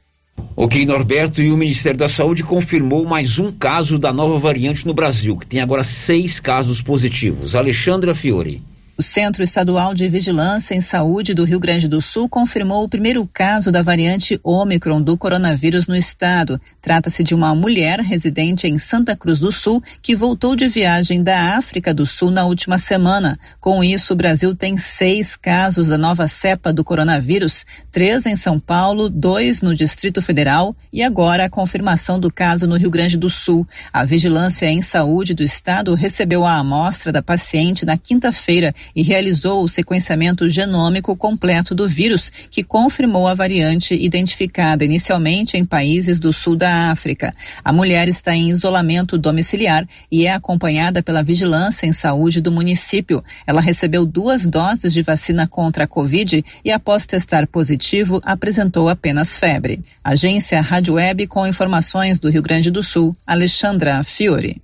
Ok, Norberto, e o Ministério da Saúde confirmou mais um caso da nova variante no Brasil, que tem agora seis casos positivos. Alexandra Fiore. O Centro Estadual de Vigilância em Saúde do Rio Grande do Sul confirmou o primeiro caso da variante Ômicron do coronavírus no estado. Trata-se de uma mulher residente em Santa Cruz do Sul que voltou de viagem da África do Sul na última semana. Com isso, o Brasil tem seis casos da nova cepa do coronavírus: três em São Paulo, dois no Distrito Federal e agora a confirmação do caso no Rio Grande do Sul. A Vigilância em Saúde do estado recebeu a amostra da paciente na quinta-feira e realizou o sequenciamento genômico completo do vírus, que confirmou a variante identificada inicialmente em países do sul da África. A mulher está em isolamento domiciliar e é acompanhada pela vigilância em saúde do município. Ela recebeu duas doses de vacina contra a Covid e, após testar positivo, apresentou apenas febre. Agência Rádio Web com informações do Rio Grande do Sul, Alexandra Fiore.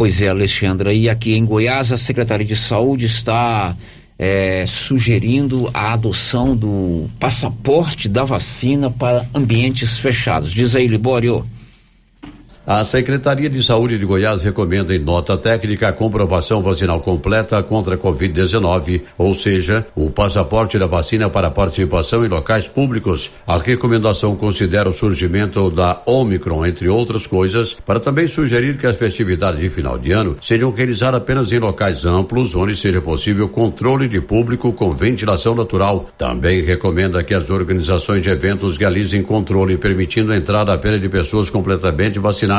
Pois é, Alexandra, e aqui em Goiás a Secretaria de Saúde está é, sugerindo a adoção do passaporte da vacina para ambientes fechados. Diz aí, Libório. A Secretaria de Saúde de Goiás recomenda em nota técnica a comprovação vacinal completa contra a Covid-19, ou seja, o passaporte da vacina para participação em locais públicos. A recomendação considera o surgimento da Omicron, entre outras coisas, para também sugerir que as festividades de final de ano sejam realizadas apenas em locais amplos, onde seja possível controle de público com ventilação natural. Também recomenda que as organizações de eventos realizem controle, permitindo a entrada apenas de pessoas completamente vacinadas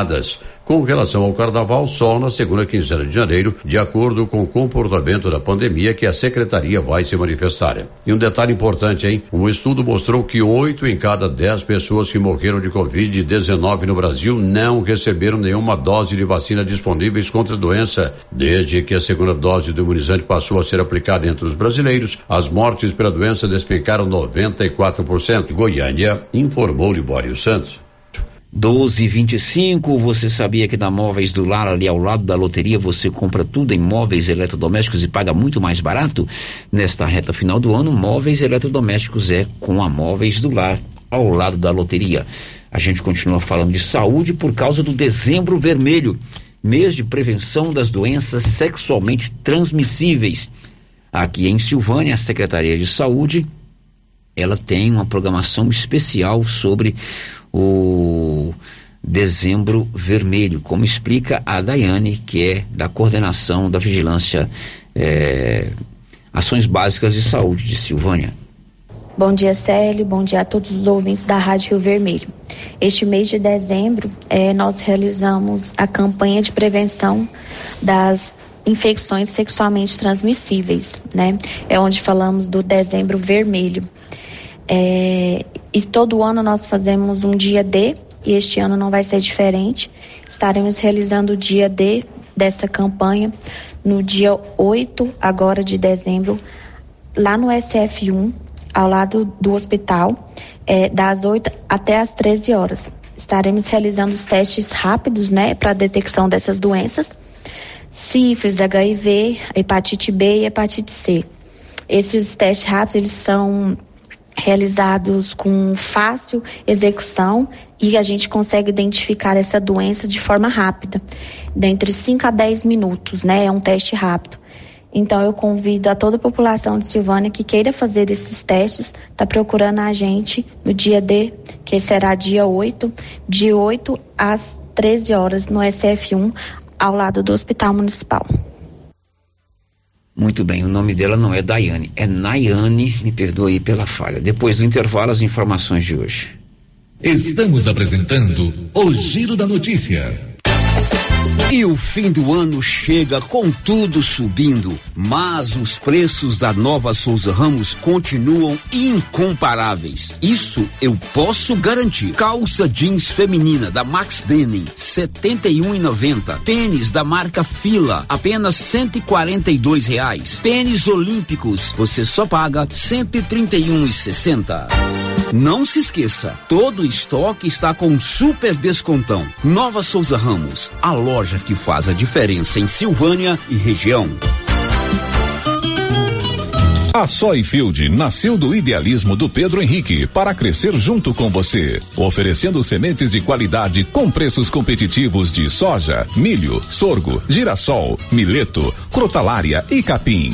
com relação ao carnaval, só na segunda quinzena de janeiro, de acordo com o comportamento da pandemia que a secretaria vai se manifestar. E um detalhe importante, hein? Um estudo mostrou que oito em cada dez pessoas que morreram de Covid-19 no Brasil não receberam nenhuma dose de vacina disponíveis contra a doença. Desde que a segunda dose do imunizante passou a ser aplicada entre os brasileiros, as mortes pela doença despencaram 94%. Goiânia, informou Libório Santos. 1225, você sabia que na Móveis do Lar, ali ao lado da loteria, você compra tudo em móveis eletrodomésticos e paga muito mais barato? Nesta reta final do ano, móveis eletrodomésticos é com a Móveis do Lar, ao lado da loteria. A gente continua falando de saúde por causa do dezembro vermelho, mês de prevenção das doenças sexualmente transmissíveis. Aqui em Silvânia, a Secretaria de Saúde, ela tem uma programação especial sobre o dezembro vermelho, como explica a Daiane, que é da coordenação da vigilância é, ações básicas de saúde de Silvânia. Bom dia, Célio. Bom dia a todos os ouvintes da Rádio Rio Vermelho. Este mês de dezembro, é, nós realizamos a campanha de prevenção das infecções sexualmente transmissíveis, né? É onde falamos do dezembro vermelho. É, e todo ano nós fazemos um dia D, e este ano não vai ser diferente. Estaremos realizando o dia D dessa campanha no dia 8 agora de dezembro, lá no SF1, ao lado do hospital, é, das 8 até as 13 horas. Estaremos realizando os testes rápidos, né, para detecção dessas doenças, sífilis, HIV, hepatite B e hepatite C. Esses testes rápidos, eles são realizados com fácil execução e a gente consegue identificar essa doença de forma rápida, dentre 5 a 10 minutos, né? É um teste rápido. Então eu convido a toda a população de Silvânia que queira fazer esses testes, tá procurando a gente no dia D, que será dia 8, de 8 às 13 horas no SF1, ao lado do Hospital Municipal. Muito bem, o nome dela não é Daiane, é Nayane, me perdoe pela falha. Depois do intervalo, as informações de hoje. Estamos apresentando o Giro da Notícia. E o fim do ano chega com tudo subindo, mas os preços da nova Souza Ramos continuam incomparáveis. Isso eu posso garantir. Calça jeans feminina da Max Denim, 71,90. Tênis da marca Fila, apenas 142 reais. Tênis olímpicos, você só paga 131,60. Não se esqueça, todo estoque está com super descontão. Nova Souza Ramos, a loja que faz a diferença em Silvânia e região. A Soyfield nasceu do idealismo do Pedro Henrique para crescer junto com você, oferecendo sementes de qualidade com preços competitivos de soja, milho, sorgo, girassol, mileto, crotalária e capim.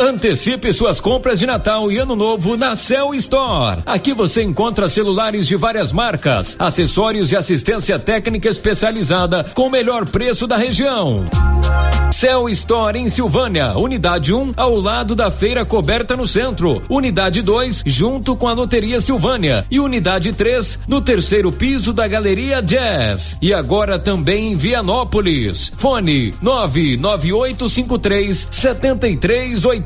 Antecipe suas compras de Natal e Ano Novo na Cell Store. Aqui você encontra celulares de várias marcas, acessórios e assistência técnica especializada com o melhor preço da região. Cell Store em Silvânia, unidade 1, um, ao lado da feira coberta no centro. Unidade 2, junto com a Loteria Silvânia. E unidade 3, no terceiro piso da Galeria Jazz. E agora também em Vianópolis. Fone 99853 7380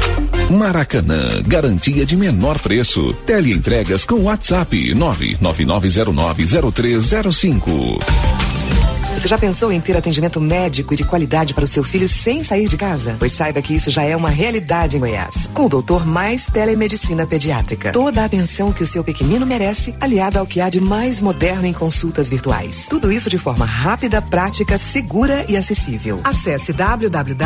Maracanã, garantia de menor preço. Teleentregas com WhatsApp 999090305. Você já pensou em ter atendimento médico de qualidade para o seu filho sem sair de casa? Pois saiba que isso já é uma realidade em Goiás. Com o doutor mais telemedicina pediátrica. Toda a atenção que o seu pequenino merece, aliada ao que há de mais moderno em consultas virtuais. Tudo isso de forma rápida, prática, segura e acessível. Acesse www